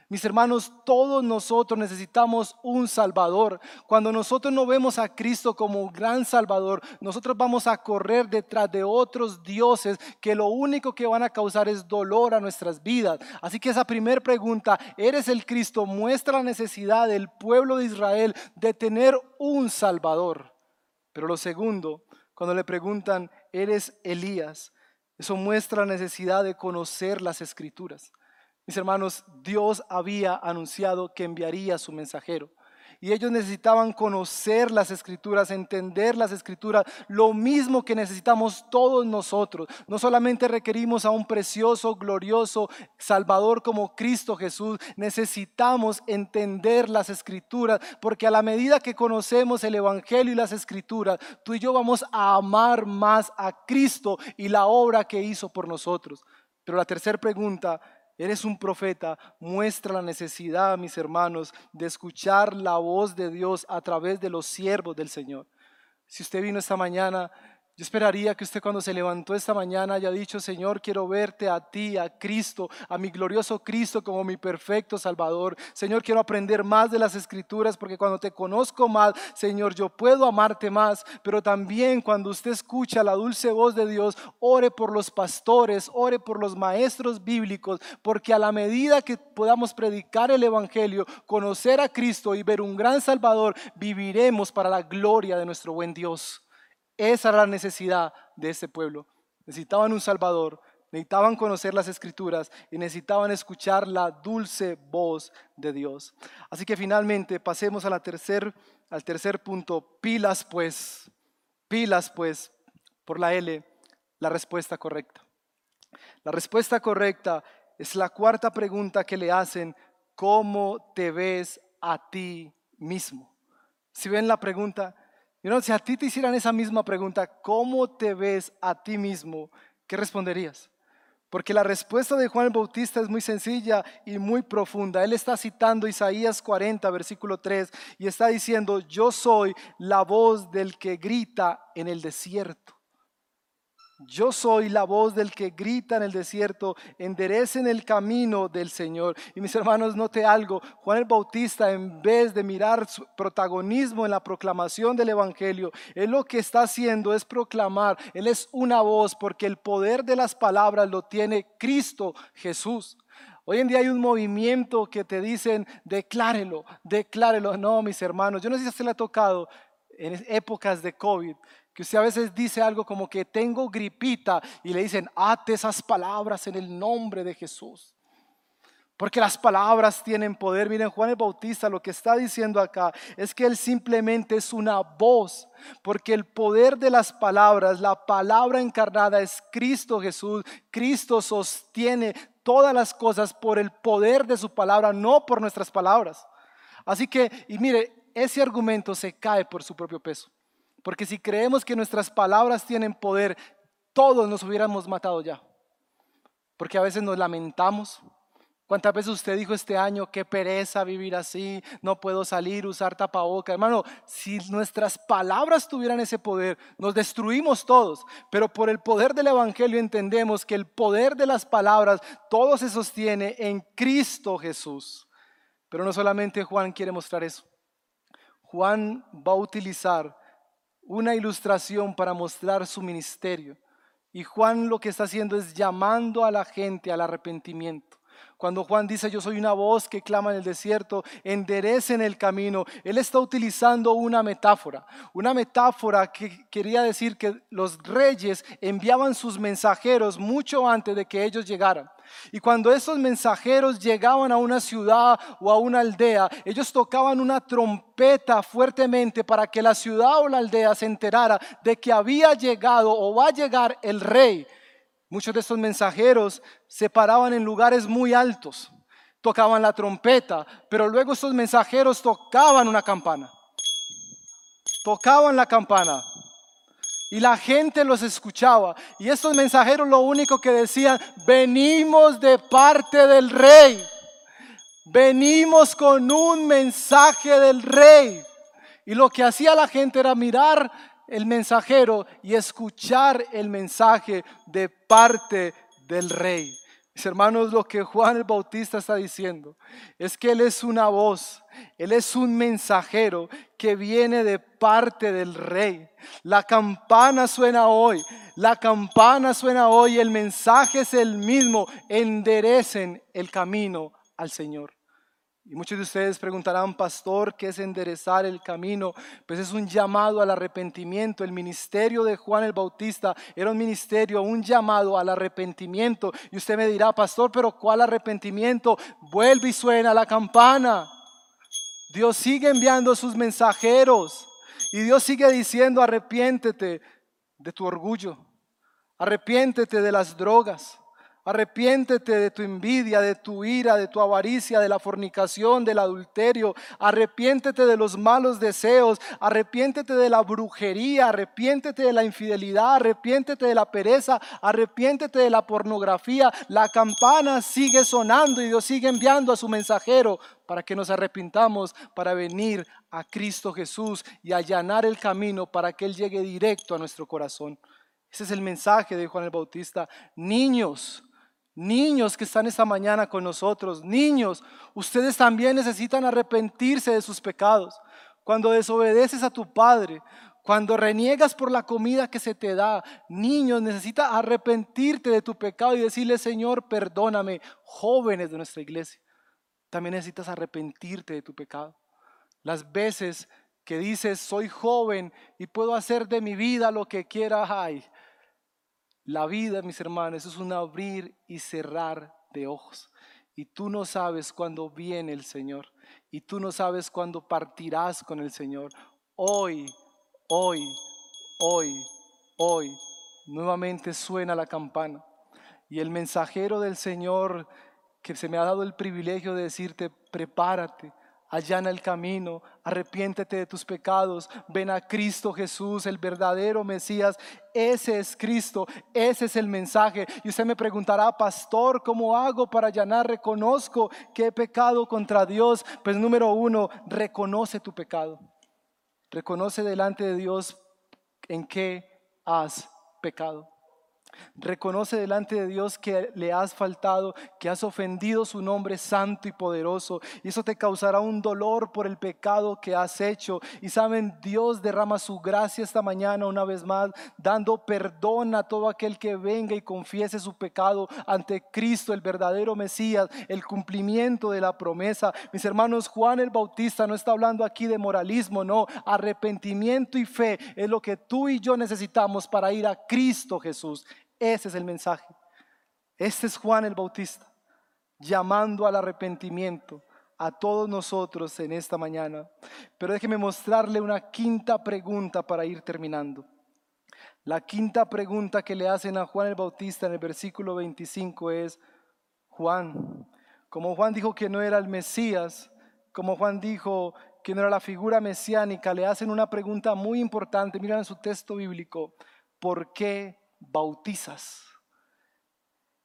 Mis hermanos, todos nosotros necesitamos un Salvador. Cuando nosotros no vemos a Cristo como un gran Salvador, nosotros vamos a correr detrás de otros dioses que lo único que van a causar es dolor a nuestras vidas. Así que esa primera pregunta, ¿eres el Cristo? Muestra la necesidad del pueblo de Israel de tener un Salvador. Pero lo segundo, cuando le preguntan, ¿eres Elías? Eso muestra la necesidad de conocer las escrituras. Mis hermanos, Dios había anunciado que enviaría su mensajero. Y ellos necesitaban conocer las escrituras, entender las escrituras, lo mismo que necesitamos todos nosotros. No solamente requerimos a un precioso, glorioso Salvador como Cristo Jesús, necesitamos entender las escrituras, porque a la medida que conocemos el Evangelio y las escrituras, tú y yo vamos a amar más a Cristo y la obra que hizo por nosotros. Pero la tercera pregunta eres un profeta, muestra la necesidad, mis hermanos, de escuchar la voz de Dios a través de los siervos del Señor. Si usted vino esta mañana yo esperaría que usted cuando se levantó esta mañana haya dicho, Señor, quiero verte a ti, a Cristo, a mi glorioso Cristo como mi perfecto Salvador. Señor, quiero aprender más de las escrituras porque cuando te conozco más, Señor, yo puedo amarte más. Pero también cuando usted escucha la dulce voz de Dios, ore por los pastores, ore por los maestros bíblicos, porque a la medida que podamos predicar el Evangelio, conocer a Cristo y ver un gran Salvador, viviremos para la gloria de nuestro buen Dios. Esa era la necesidad de este pueblo. Necesitaban un Salvador, necesitaban conocer las escrituras y necesitaban escuchar la dulce voz de Dios. Así que finalmente pasemos a la tercer, al tercer punto. Pilas pues, pilas pues, por la L, la respuesta correcta. La respuesta correcta es la cuarta pregunta que le hacen, ¿cómo te ves a ti mismo? Si ven la pregunta, si a ti te hicieran esa misma pregunta, ¿cómo te ves a ti mismo? ¿Qué responderías? Porque la respuesta de Juan el Bautista es muy sencilla y muy profunda. Él está citando Isaías 40, versículo 3, y está diciendo, yo soy la voz del que grita en el desierto. Yo soy la voz del que grita en el desierto, enderecen el camino del Señor. Y mis hermanos, note algo, Juan el Bautista en vez de mirar su protagonismo en la proclamación del Evangelio, él lo que está haciendo es proclamar, él es una voz porque el poder de las palabras lo tiene Cristo Jesús. Hoy en día hay un movimiento que te dicen, declárelo, declárelo. No, mis hermanos, yo no sé si se le ha tocado en épocas de COVID Que usted a veces dice algo como que tengo gripita y le dicen, ate esas palabras en el nombre de Jesús. Porque las palabras tienen poder. Miren, Juan el Bautista lo que está diciendo acá es que él simplemente es una voz. Porque el poder de las palabras, la palabra encarnada es Cristo Jesús. Cristo sostiene todas las cosas por el poder de su palabra, no por nuestras palabras. Así que, y mire, ese argumento se cae por su propio peso. Porque si creemos que nuestras palabras tienen poder, todos nos hubiéramos matado ya. Porque a veces nos lamentamos, ¿Cuántas veces usted dijo este año, qué pereza vivir así, no puedo salir, usar tapaboca? Hermano, si nuestras palabras tuvieran ese poder, nos destruimos todos. Pero por el poder del Evangelio entendemos que el poder de las palabras, todo se sostiene en Cristo Jesús. Pero no solamente Juan quiere mostrar eso. Juan va a utilizar una ilustración para mostrar su ministerio. Y Juan lo que está haciendo es llamando a la gente al arrepentimiento. Cuando Juan dice, yo soy una voz que clama en el desierto, enderecen el camino, él está utilizando una metáfora. Una metáfora que quería decir que los reyes enviaban sus mensajeros mucho antes de que ellos llegaran. Y cuando esos mensajeros llegaban a una ciudad o a una aldea, ellos tocaban una trompeta fuertemente para que la ciudad o la aldea se enterara de que había llegado o va a llegar el rey Muchos de estos mensajeros se paraban en lugares muy altos, tocaban la trompeta, pero luego estos mensajeros tocaban una campana. Tocaban la campana y la gente los escuchaba. Y estos mensajeros lo único que decían, venimos de parte del rey. Venimos con un mensaje del rey. Y lo que hacía la gente era mirar el mensajero y escuchar el mensaje de parte del rey. Mis hermanos, lo que Juan el Bautista está diciendo es que Él es una voz, Él es un mensajero que viene de parte del rey. La campana suena hoy, la campana suena hoy, el mensaje es el mismo, enderecen el camino al Señor. Y muchos de ustedes preguntarán, pastor, ¿qué es enderezar el camino? Pues es un llamado al arrepentimiento. El ministerio de Juan el Bautista era un ministerio, un llamado al arrepentimiento. Y usted me dirá, pastor, pero ¿cuál arrepentimiento? Vuelve y suena la campana. Dios sigue enviando sus mensajeros. Y Dios sigue diciendo, arrepiéntete de tu orgullo. Arrepiéntete de las drogas. Arrepiéntete de tu envidia, de tu ira, de tu avaricia, de la fornicación, del adulterio. Arrepiéntete de los malos deseos. Arrepiéntete de la brujería. Arrepiéntete de la infidelidad. Arrepiéntete de la pereza. Arrepiéntete de la pornografía. La campana sigue sonando y Dios sigue enviando a su mensajero para que nos arrepintamos, para venir a Cristo Jesús y allanar el camino para que Él llegue directo a nuestro corazón. Ese es el mensaje de Juan el Bautista. Niños, Niños que están esta mañana con nosotros, niños, ustedes también necesitan arrepentirse de sus pecados. Cuando desobedeces a tu padre, cuando reniegas por la comida que se te da, niños, necesitas arrepentirte de tu pecado y decirle, Señor, perdóname. Jóvenes de nuestra iglesia, también necesitas arrepentirte de tu pecado. Las veces que dices, soy joven y puedo hacer de mi vida lo que quiera, ay, la vida, mis hermanos, es un abrir y cerrar de ojos. Y tú no sabes cuándo viene el Señor. Y tú no sabes cuándo partirás con el Señor. Hoy, hoy, hoy, hoy, nuevamente suena la campana. Y el mensajero del Señor, que se me ha dado el privilegio de decirte, prepárate, allana el camino, arrepiéntete de tus pecados, ven a Cristo Jesús, el verdadero Mesías. Ese es Cristo, ese es el mensaje. Y usted me preguntará, pastor, ¿cómo hago para allanar? Reconozco que he pecado contra Dios. Pues número uno, reconoce tu pecado. Reconoce delante de Dios en qué has pecado. Reconoce delante de Dios que le has faltado, que has ofendido su nombre santo y poderoso. Y eso te causará un dolor por el pecado que has hecho. Y saben, Dios derrama su gracia esta mañana una vez más, dando perdón a todo aquel que venga y confiese su pecado ante Cristo, el verdadero Mesías, el cumplimiento de la promesa. Mis hermanos, Juan el Bautista no está hablando aquí de moralismo, no. Arrepentimiento y fe es lo que tú y yo necesitamos para ir a Cristo Jesús. Ese es el mensaje. Este es Juan el Bautista, llamando al arrepentimiento a todos nosotros en esta mañana. Pero déjeme mostrarle una quinta pregunta para ir terminando. La quinta pregunta que le hacen a Juan el Bautista en el versículo 25 es, Juan, como Juan dijo que no era el Mesías, como Juan dijo que no era la figura mesiánica, le hacen una pregunta muy importante. Miren en su texto bíblico, ¿por qué bautizas.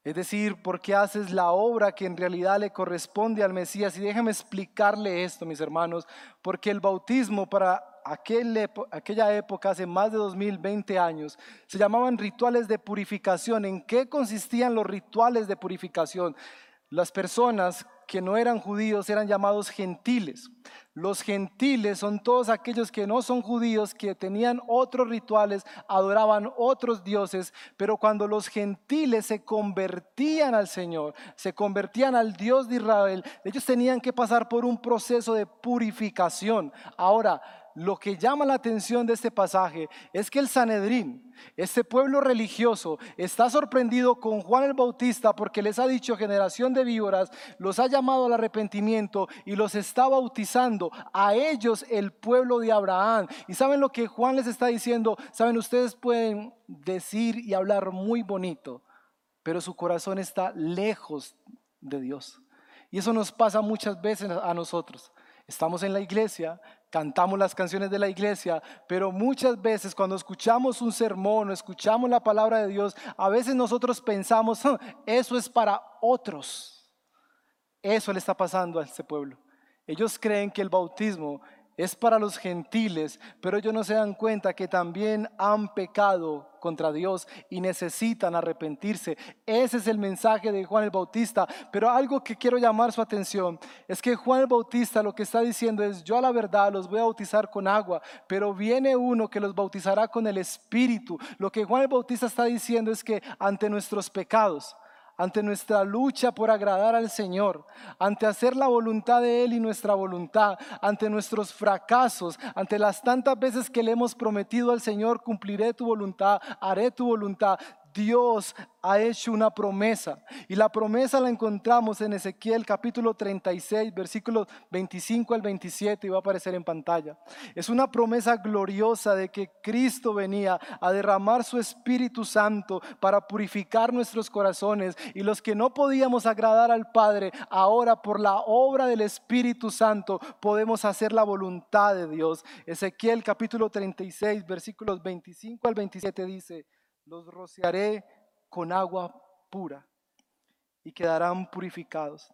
Es decir, porque haces la obra que en realidad le corresponde al Mesías. Y déjame explicarle esto, mis hermanos, porque el bautismo para aquella época, hace más de 2020 años, se llamaban rituales de purificación. ¿En qué consistían los rituales de purificación? Las personas que no eran judíos eran llamados gentiles. Los gentiles son todos aquellos que no son judíos, que tenían otros rituales, adoraban otros dioses, pero cuando los gentiles se convertían al Señor, se convertían al Dios de Israel, ellos tenían que pasar por un proceso de purificación. Ahora, lo que llama la atención de este pasaje es que el Sanedrín, este pueblo religioso, está sorprendido con Juan el Bautista porque les ha dicho generación de víboras, los ha llamado al arrepentimiento y los está bautizando a ellos el pueblo de Abraham. Y saben lo que Juan les está diciendo, saben, ustedes pueden decir y hablar muy bonito, pero su corazón está lejos de Dios. Y eso nos pasa muchas veces a nosotros. Estamos en la iglesia, cantamos las canciones de la iglesia, pero muchas veces cuando escuchamos un sermón o escuchamos la palabra de Dios, a veces nosotros pensamos, ah, eso es para otros. Eso le está pasando a este pueblo. Ellos creen que el bautismo es para los gentiles, pero ellos no se dan cuenta que también han pecado contra Dios y necesitan arrepentirse. Ese es el mensaje de Juan el Bautista. Pero algo que quiero llamar su atención es que Juan el Bautista lo que está diciendo es, yo a la verdad los voy a bautizar con agua, pero viene uno que los bautizará con el Espíritu. Lo que Juan el Bautista está diciendo es que ante nuestros pecados, ante nuestra lucha por agradar al Señor, ante hacer la voluntad de Él y nuestra voluntad, ante nuestros fracasos, ante las tantas veces que le hemos prometido al Señor, cumpliré tu voluntad, haré tu voluntad. Dios ha hecho una promesa y la promesa la encontramos en Ezequiel capítulo 36 versículos 25 al 27 y va a aparecer en pantalla. Es una promesa gloriosa de que Cristo venía a derramar su Espíritu Santo para purificar nuestros corazones y los que no podíamos agradar al Padre, ahora por la obra del Espíritu Santo podemos hacer la voluntad de Dios. Ezequiel capítulo 36 versículos 25 al 27 dice, los rociaré con agua pura y quedarán purificados.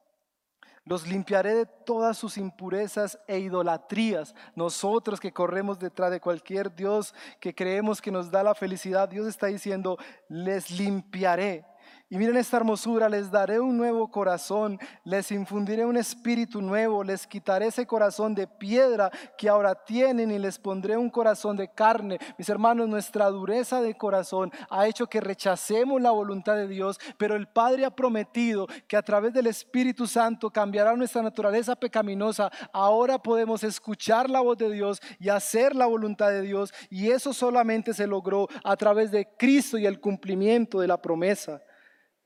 Los limpiaré de todas sus impurezas e idolatrías. Nosotros que corremos detrás de cualquier Dios que creemos que nos da la felicidad, Dios está diciendo, les limpiaré y miren esta hermosura, les daré un nuevo corazón, les infundiré un espíritu nuevo, les quitaré ese corazón de piedra que ahora tienen y les pondré un corazón de carne. Mis hermanos, nuestra dureza de corazón ha hecho que rechacemos la voluntad de Dios, pero el Padre ha prometido que a través del Espíritu Santo cambiará nuestra naturaleza pecaminosa. Ahora podemos escuchar la voz de Dios y hacer la voluntad de Dios y eso solamente se logró a través de Cristo y el cumplimiento de la promesa.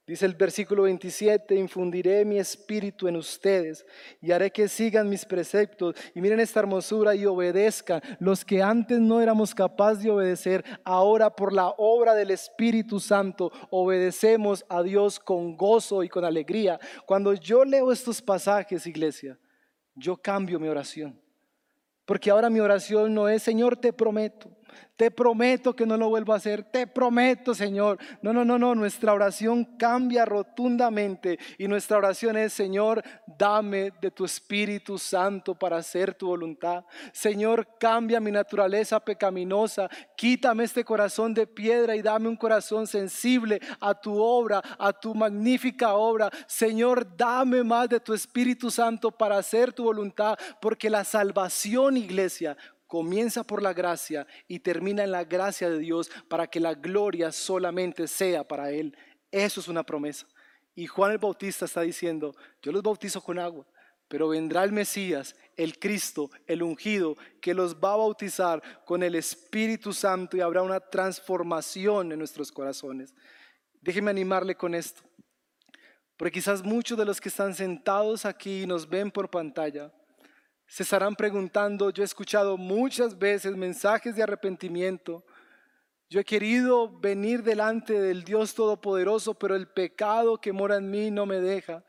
Dice el versículo 27, infundiré mi espíritu en ustedes y haré que sigan mis preceptos. Y miren esta hermosura y obedezcan. Los que antes no éramos capaces de obedecer, ahora por la obra del Espíritu Santo obedecemos a Dios con gozo y con alegría. Cuando yo leo estos pasajes, iglesia, yo cambio mi oración. Porque ahora mi oración no es, Señor, te prometo. Te prometo que no lo vuelvo a hacer, te prometo, Señor. No, no, no, no, nuestra oración cambia rotundamente y nuestra oración es, Señor, dame de tu Espíritu Santo para hacer tu voluntad. Señor, cambia mi naturaleza pecaminosa, quítame este corazón de piedra y dame un corazón sensible a tu obra, a tu magnífica obra. Señor, dame más de tu Espíritu Santo para hacer tu voluntad, porque la salvación, iglesia, comienza por la gracia y termina en la gracia de Dios para que la gloria solamente sea para Él. Eso es una promesa. Y Juan el Bautista está diciendo, yo los bautizo con agua, pero vendrá el Mesías, el Cristo, el ungido, que los va a bautizar con el Espíritu Santo y habrá una transformación en nuestros corazones. Déjeme animarle con esto, porque quizás muchos de los que están sentados aquí y nos ven por pantalla, se estarán preguntando, yo he escuchado muchas veces mensajes de arrepentimiento, yo he querido venir delante del Dios Todopoderoso, pero el pecado que mora en mí no me deja.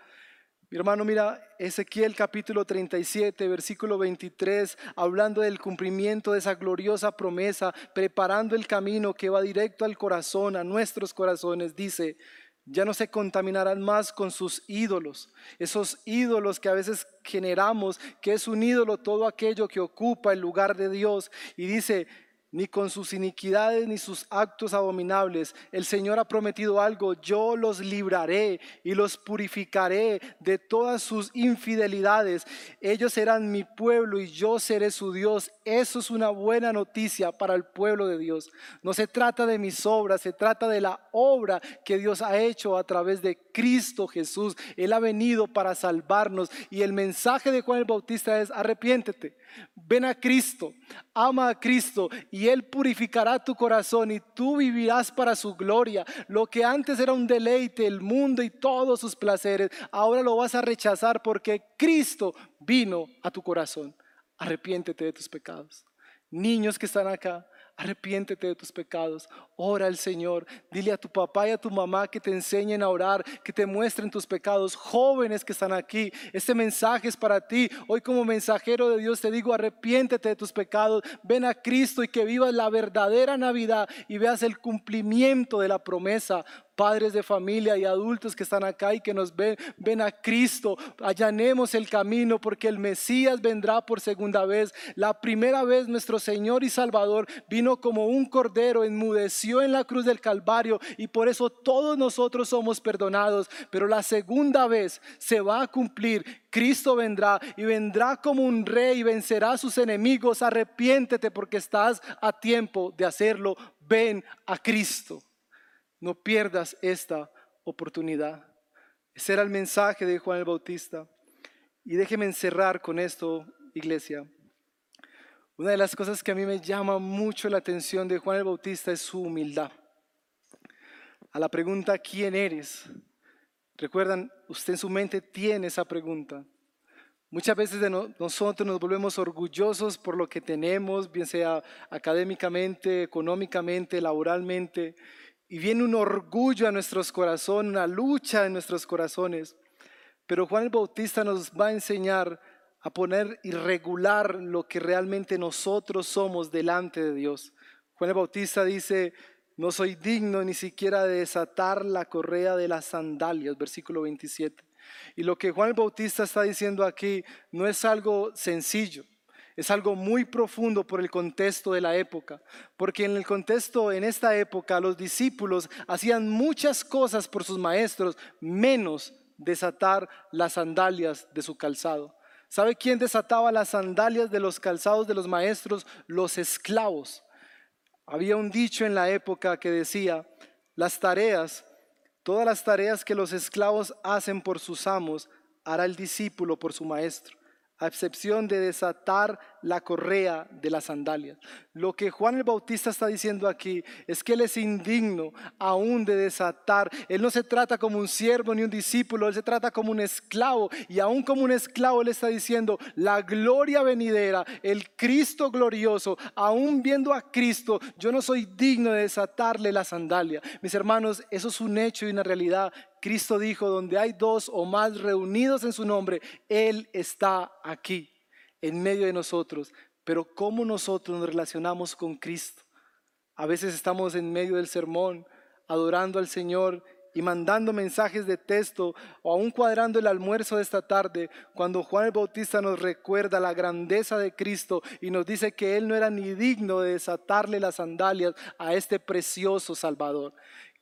Mi hermano, mira Ezequiel capítulo 37, versículo 23, hablando del cumplimiento de esa gloriosa promesa, preparando el camino que va directo al corazón, a nuestros corazones, dice, ya no se contaminarán más con sus ídolos, esos ídolos que a veces generamos, que es un ídolo todo aquello que ocupa el lugar de Dios. Y dice, ni con sus iniquidades ni sus actos abominables. El Señor ha prometido algo, yo los libraré y los purificaré de todas sus infidelidades. Ellos serán mi pueblo y yo seré su Dios. Eso es una buena noticia para el pueblo de Dios. No se trata de mis obras, se trata de la obra que Dios ha hecho a través de Cristo Jesús. Él ha venido para salvarnos y el mensaje de Juan el Bautista es arrepiéntete Ven a Cristo, ama a Cristo y Él purificará tu corazón y tú vivirás para su gloria. Lo que antes era un deleite, el mundo y todos sus placeres, ahora lo vas a rechazar porque Cristo vino a tu corazón. Arrepiéntete de tus pecados. Niños que están acá, Arrepiéntete de tus pecados. Ora al Señor. Dile a tu papá y a tu mamá que te enseñen a orar, que te muestren tus pecados. Jóvenes que están aquí, este mensaje es para ti. Hoy como mensajero de Dios te digo, arrepiéntete de tus pecados. Ven a Cristo y que vivas la verdadera Navidad y veas el cumplimiento de la promesa padres de familia y adultos que están acá y que nos ven, ven a Cristo, allanemos el camino porque el Mesías vendrá por segunda vez. La primera vez nuestro Señor y Salvador vino como un cordero, enmudeció en la cruz del Calvario y por eso todos nosotros somos perdonados. Pero la segunda vez se va a cumplir. Cristo vendrá y vendrá como un rey y vencerá a sus enemigos. Arrepiéntete porque estás a tiempo de hacerlo. Ven a Cristo. No pierdas esta oportunidad. Ese era el mensaje de Juan el Bautista. Y déjeme encerrar con esto, iglesia. Una de las cosas que a mí me llama mucho la atención de Juan el Bautista es su humildad. A la pregunta, ¿quién eres? Recuerdan, usted en su mente tiene esa pregunta. Muchas veces nosotros nos volvemos orgullosos por lo que tenemos, bien sea académicamente, económicamente, laboralmente, y viene un orgullo a nuestros corazones, una lucha en nuestros corazones. Pero Juan el Bautista nos va a enseñar a poner y regular lo que realmente nosotros somos delante de Dios. Juan el Bautista dice, no soy digno ni siquiera de desatar la correa de las sandalias, versículo 27. Y lo que Juan el Bautista está diciendo aquí no es algo sencillo. Es algo muy profundo por el contexto de la época, porque en el contexto, en esta época, los discípulos hacían muchas cosas por sus maestros, menos desatar las sandalias de su calzado. ¿Sabe quién desataba las sandalias de los calzados de los maestros? Los esclavos. Había un dicho en la época que decía, las tareas, todas las tareas que los esclavos hacen por sus amos, hará el discípulo por su maestro a excepción de desatar la correa de las sandalias. Lo que Juan el Bautista está diciendo aquí es que él es indigno aún de desatar. Él no se trata como un siervo ni un discípulo, él se trata como un esclavo. Y aún como un esclavo él está diciendo, la gloria venidera, el Cristo glorioso, aún viendo a Cristo, yo no soy digno de desatarle la sandalia. Mis hermanos, eso es un hecho y una realidad Cristo dijo, donde hay dos o más reunidos en su nombre, Él está aquí, en medio de nosotros. Pero ¿cómo nosotros nos relacionamos con Cristo? A veces estamos en medio del sermón, adorando al Señor y mandando mensajes de texto o aún cuadrando el almuerzo de esta tarde, cuando Juan el Bautista nos recuerda la grandeza de Cristo y nos dice que Él no era ni digno de desatarle las sandalias a este precioso Salvador.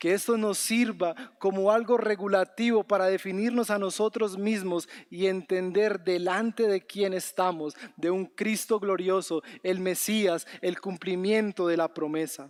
Que esto nos sirva como algo regulativo para definirnos a nosotros mismos y entender delante de quién estamos, de un Cristo glorioso, el Mesías, el cumplimiento de la promesa.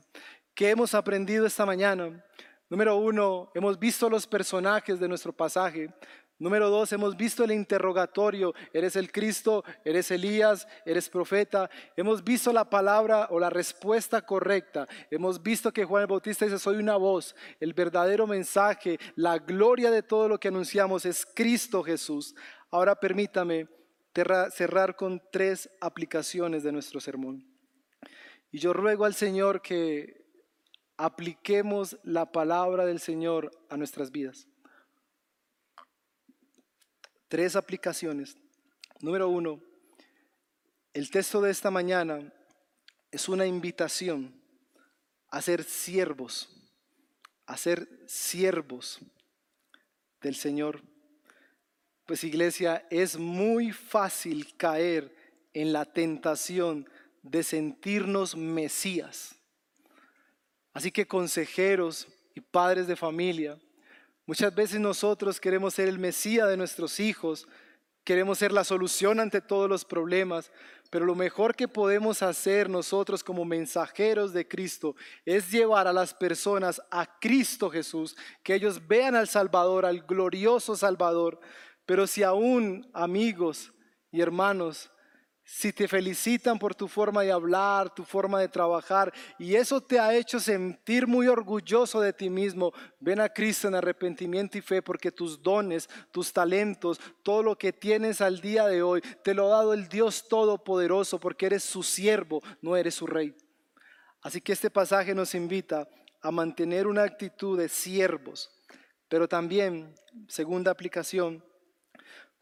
¿Qué hemos aprendido esta mañana? Número uno, hemos visto los personajes de nuestro pasaje. Número dos, hemos visto el interrogatorio. ¿Eres el Cristo? ¿Eres Elías? ¿Eres profeta? Hemos visto la palabra o la respuesta correcta. Hemos visto que Juan el Bautista dice, soy una voz. El verdadero mensaje, la gloria de todo lo que anunciamos es Cristo Jesús. Ahora permítame cerrar con tres aplicaciones de nuestro sermón. Y yo ruego al Señor que apliquemos la palabra del Señor a nuestras vidas. Tres aplicaciones. Número uno, el texto de esta mañana es una invitación a ser siervos, a ser siervos del Señor. Pues iglesia, es muy fácil caer en la tentación de sentirnos mesías Así que consejeros y padres de familia, muchas veces nosotros queremos ser el Mesías de nuestros hijos, queremos ser la solución ante todos los problemas, pero lo mejor que podemos hacer nosotros como mensajeros de Cristo es llevar a las personas a Cristo Jesús, que ellos vean al Salvador, al glorioso Salvador. Pero si aún amigos y hermanos si te felicitan por tu forma de hablar, tu forma de trabajar, y eso te ha hecho sentir muy orgulloso de ti mismo, ven a Cristo en arrepentimiento y fe, porque tus dones, tus talentos, todo lo que tienes al día de hoy, te lo ha dado el Dios Todopoderoso, porque eres su siervo, no eres su rey. Así que este pasaje nos invita a mantener una actitud de siervos, pero también, segunda aplicación,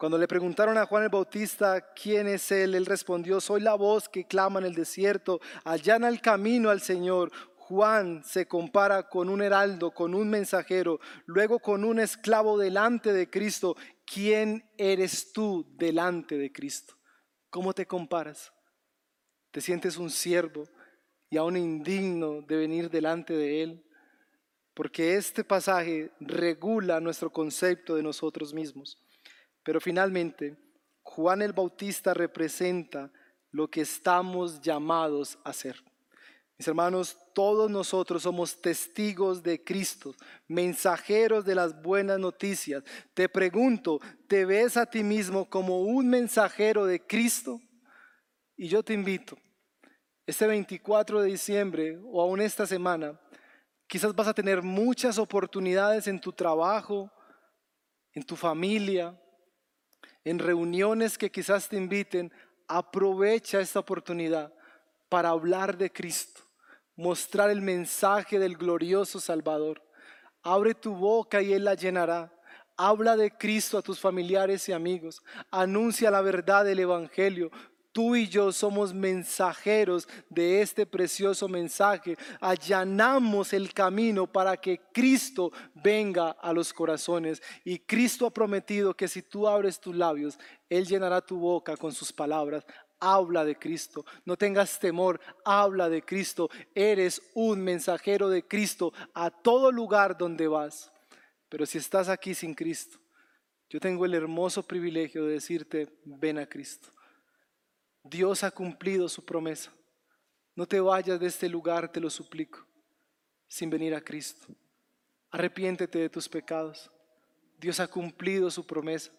cuando le preguntaron a Juan el Bautista quién es él, él respondió, soy la voz que clama en el desierto, allana el camino al Señor. Juan se compara con un heraldo, con un mensajero, luego con un esclavo delante de Cristo. ¿Quién eres tú delante de Cristo? ¿Cómo te comparas? ¿Te sientes un siervo y aún indigno de venir delante de Él? Porque este pasaje regula nuestro concepto de nosotros mismos. Pero finalmente, Juan el Bautista representa lo que estamos llamados a hacer. Mis hermanos, todos nosotros somos testigos de Cristo, mensajeros de las buenas noticias. Te pregunto, ¿te ves a ti mismo como un mensajero de Cristo? Y yo te invito, este 24 de diciembre o aún esta semana, quizás vas a tener muchas oportunidades en tu trabajo, en tu familia, en reuniones que quizás te inviten, aprovecha esta oportunidad para hablar de Cristo, mostrar el mensaje del glorioso Salvador. Abre tu boca y Él la llenará. Habla de Cristo a tus familiares y amigos. Anuncia la verdad del Evangelio. Tú y yo somos mensajeros de este precioso mensaje. Allanamos el camino para que Cristo venga a los corazones. Y Cristo ha prometido que si tú abres tus labios, Él llenará tu boca con sus palabras. Habla de Cristo, no tengas temor, habla de Cristo. Eres un mensajero de Cristo a todo lugar donde vas. Pero si estás aquí sin Cristo, yo tengo el hermoso privilegio de decirte, ven a Cristo. Dios ha cumplido su promesa. No te vayas de este lugar, te lo suplico, sin venir a Cristo. Arrepiéntete de tus pecados. Dios ha cumplido su promesa.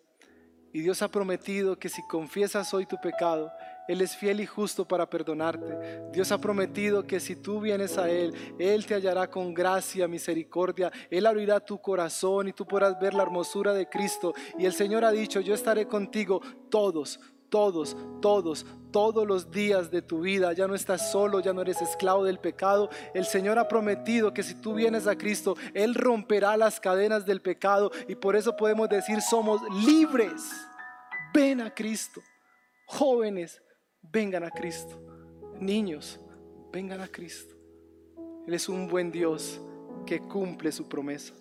Y Dios ha prometido que si confiesas hoy tu pecado, Él es fiel y justo para perdonarte. Dios ha prometido que si tú vienes a Él, Él te hallará con gracia, misericordia. Él abrirá tu corazón y tú podrás ver la hermosura de Cristo. Y el Señor ha dicho, yo estaré contigo todos, todos, todos, todos los días de tu vida. Ya no estás solo, ya no eres esclavo del pecado. El Señor ha prometido que si tú vienes a Cristo, Él romperá las cadenas del pecado y por eso podemos decir somos libres. Ven a Cristo. Jóvenes, vengan a Cristo. Niños, vengan a Cristo. Él es un buen Dios que cumple su promesa.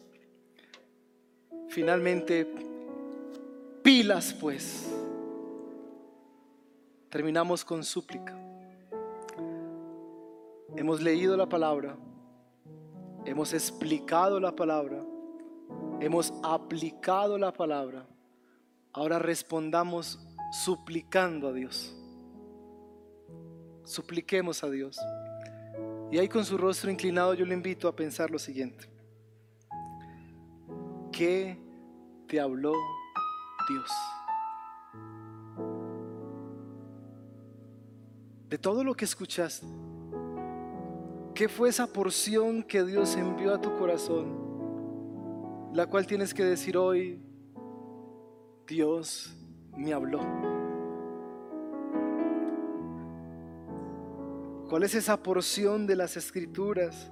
Finalmente, pilas pues. Terminamos con súplica. Hemos leído la palabra, hemos explicado la palabra, hemos aplicado la palabra. Ahora respondamos suplicando a Dios. Supliquemos a Dios. Y ahí con su rostro inclinado yo le invito a pensar lo siguiente. ¿Qué te habló Dios? De todo lo que escuchaste, ¿qué fue esa porción que Dios envió a tu corazón? La cual tienes que decir hoy, Dios me habló. ¿Cuál es esa porción de las escrituras,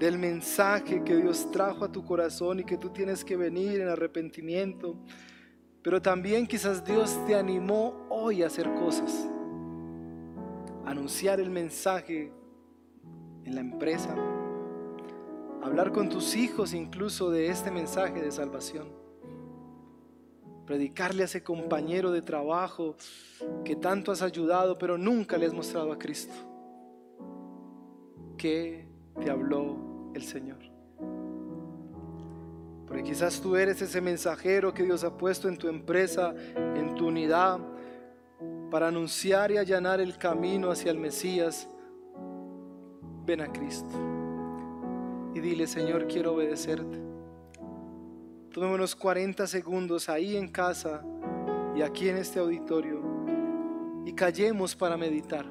del mensaje que Dios trajo a tu corazón y que tú tienes que venir en arrepentimiento? Pero también quizás Dios te animó hoy a hacer cosas. Anunciar el mensaje en la empresa. Hablar con tus hijos incluso de este mensaje de salvación. Predicarle a ese compañero de trabajo que tanto has ayudado pero nunca le has mostrado a Cristo. ¿Qué te habló el Señor? Porque quizás tú eres ese mensajero que Dios ha puesto en tu empresa, en tu unidad, para anunciar y allanar el camino hacia el Mesías. Ven a Cristo y dile, Señor, quiero obedecerte. Tomemos unos 40 segundos ahí en casa y aquí en este auditorio y callemos para meditar.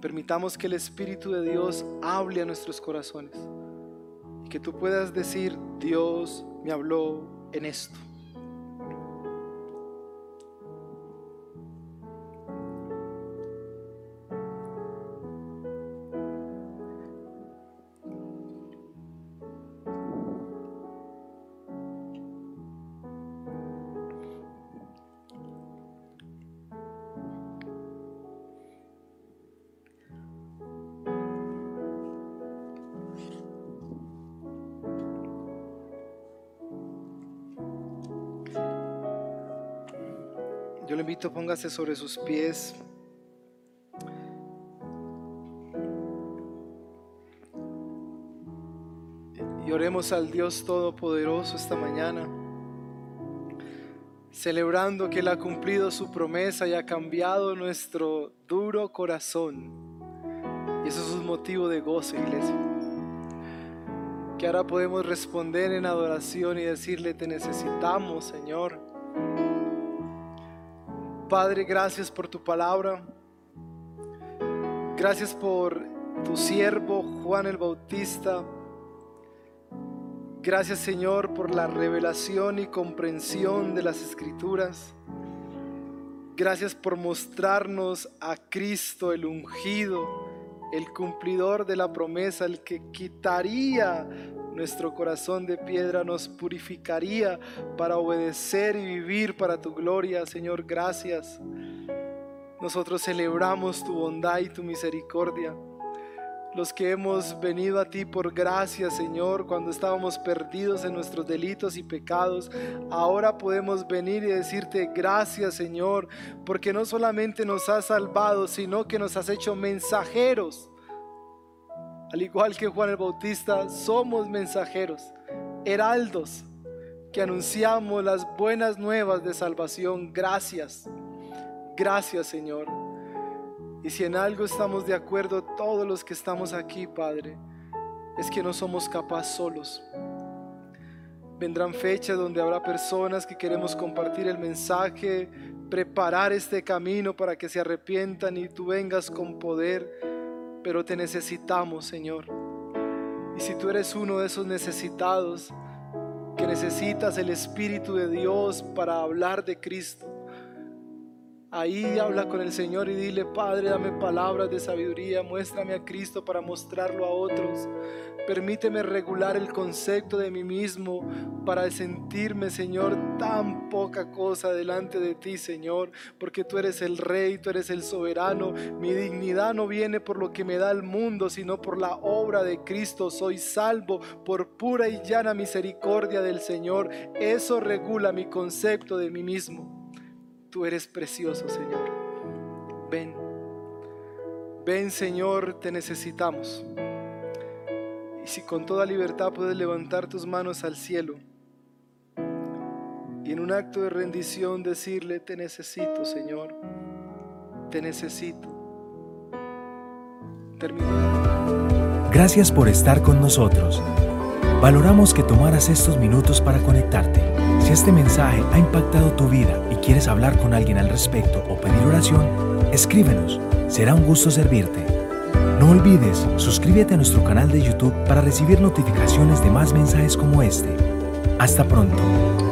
Permitamos que el Espíritu de Dios hable a nuestros corazones y que tú puedas decir, Dios me habló en esto. Póngase sobre sus pies. Y oremos al Dios Todopoderoso esta mañana, celebrando que Él ha cumplido su promesa y ha cambiado nuestro duro corazón. Y eso es un motivo de gozo, iglesia. Que ahora podemos responder en adoración y decirle, te necesitamos, Señor. Padre, gracias por tu palabra. Gracias por tu siervo Juan el Bautista. Gracias Señor por la revelación y comprensión de las escrituras. Gracias por mostrarnos a Cristo el ungido, el cumplidor de la promesa, el que quitaría nuestro corazón de piedra nos purificaría para obedecer y vivir para tu gloria, Señor, gracias. Nosotros celebramos tu bondad y tu misericordia. Los que hemos venido a ti por gracia, Señor, cuando estábamos perdidos en nuestros delitos y pecados, ahora podemos venir y decirte gracias, Señor, porque no solamente nos has salvado, sino que nos has hecho mensajeros al igual que Juan el Bautista, somos mensajeros, heraldos, que anunciamos las buenas nuevas de salvación. Gracias, gracias Señor. Y si en algo estamos de acuerdo todos los que estamos aquí, Padre, es que no somos capaces solos. Vendrán fechas donde habrá personas que queremos compartir el mensaje, preparar este camino para que se arrepientan y tú vengas con poder pero te necesitamos, Señor. Y si tú eres uno de esos necesitados, que necesitas el Espíritu de Dios para hablar de Cristo, Ahí habla con el Señor y dile, Padre, dame palabras de sabiduría, muéstrame a Cristo para mostrarlo a otros. Permíteme regular el concepto de mí mismo para sentirme, Señor, tan poca cosa delante de ti, Señor, porque tú eres el Rey, tú eres el soberano. Mi dignidad no viene por lo que me da el mundo, sino por la obra de Cristo. Soy salvo por pura y llana misericordia del Señor. Eso regula mi concepto de mí mismo. Tú eres precioso, Señor. Ven. Ven, Señor, te necesitamos. Y si con toda libertad puedes levantar tus manos al cielo y en un acto de rendición decirle, te necesito, Señor. Te necesito. Termino. Gracias por estar con nosotros. Valoramos que tomaras estos minutos para conectarte. Si este mensaje ha impactado tu vida quieres hablar con alguien al respecto o pedir oración, escríbenos. Será un gusto servirte. No olvides, suscríbete a nuestro canal de YouTube para recibir notificaciones de más mensajes como este. Hasta pronto.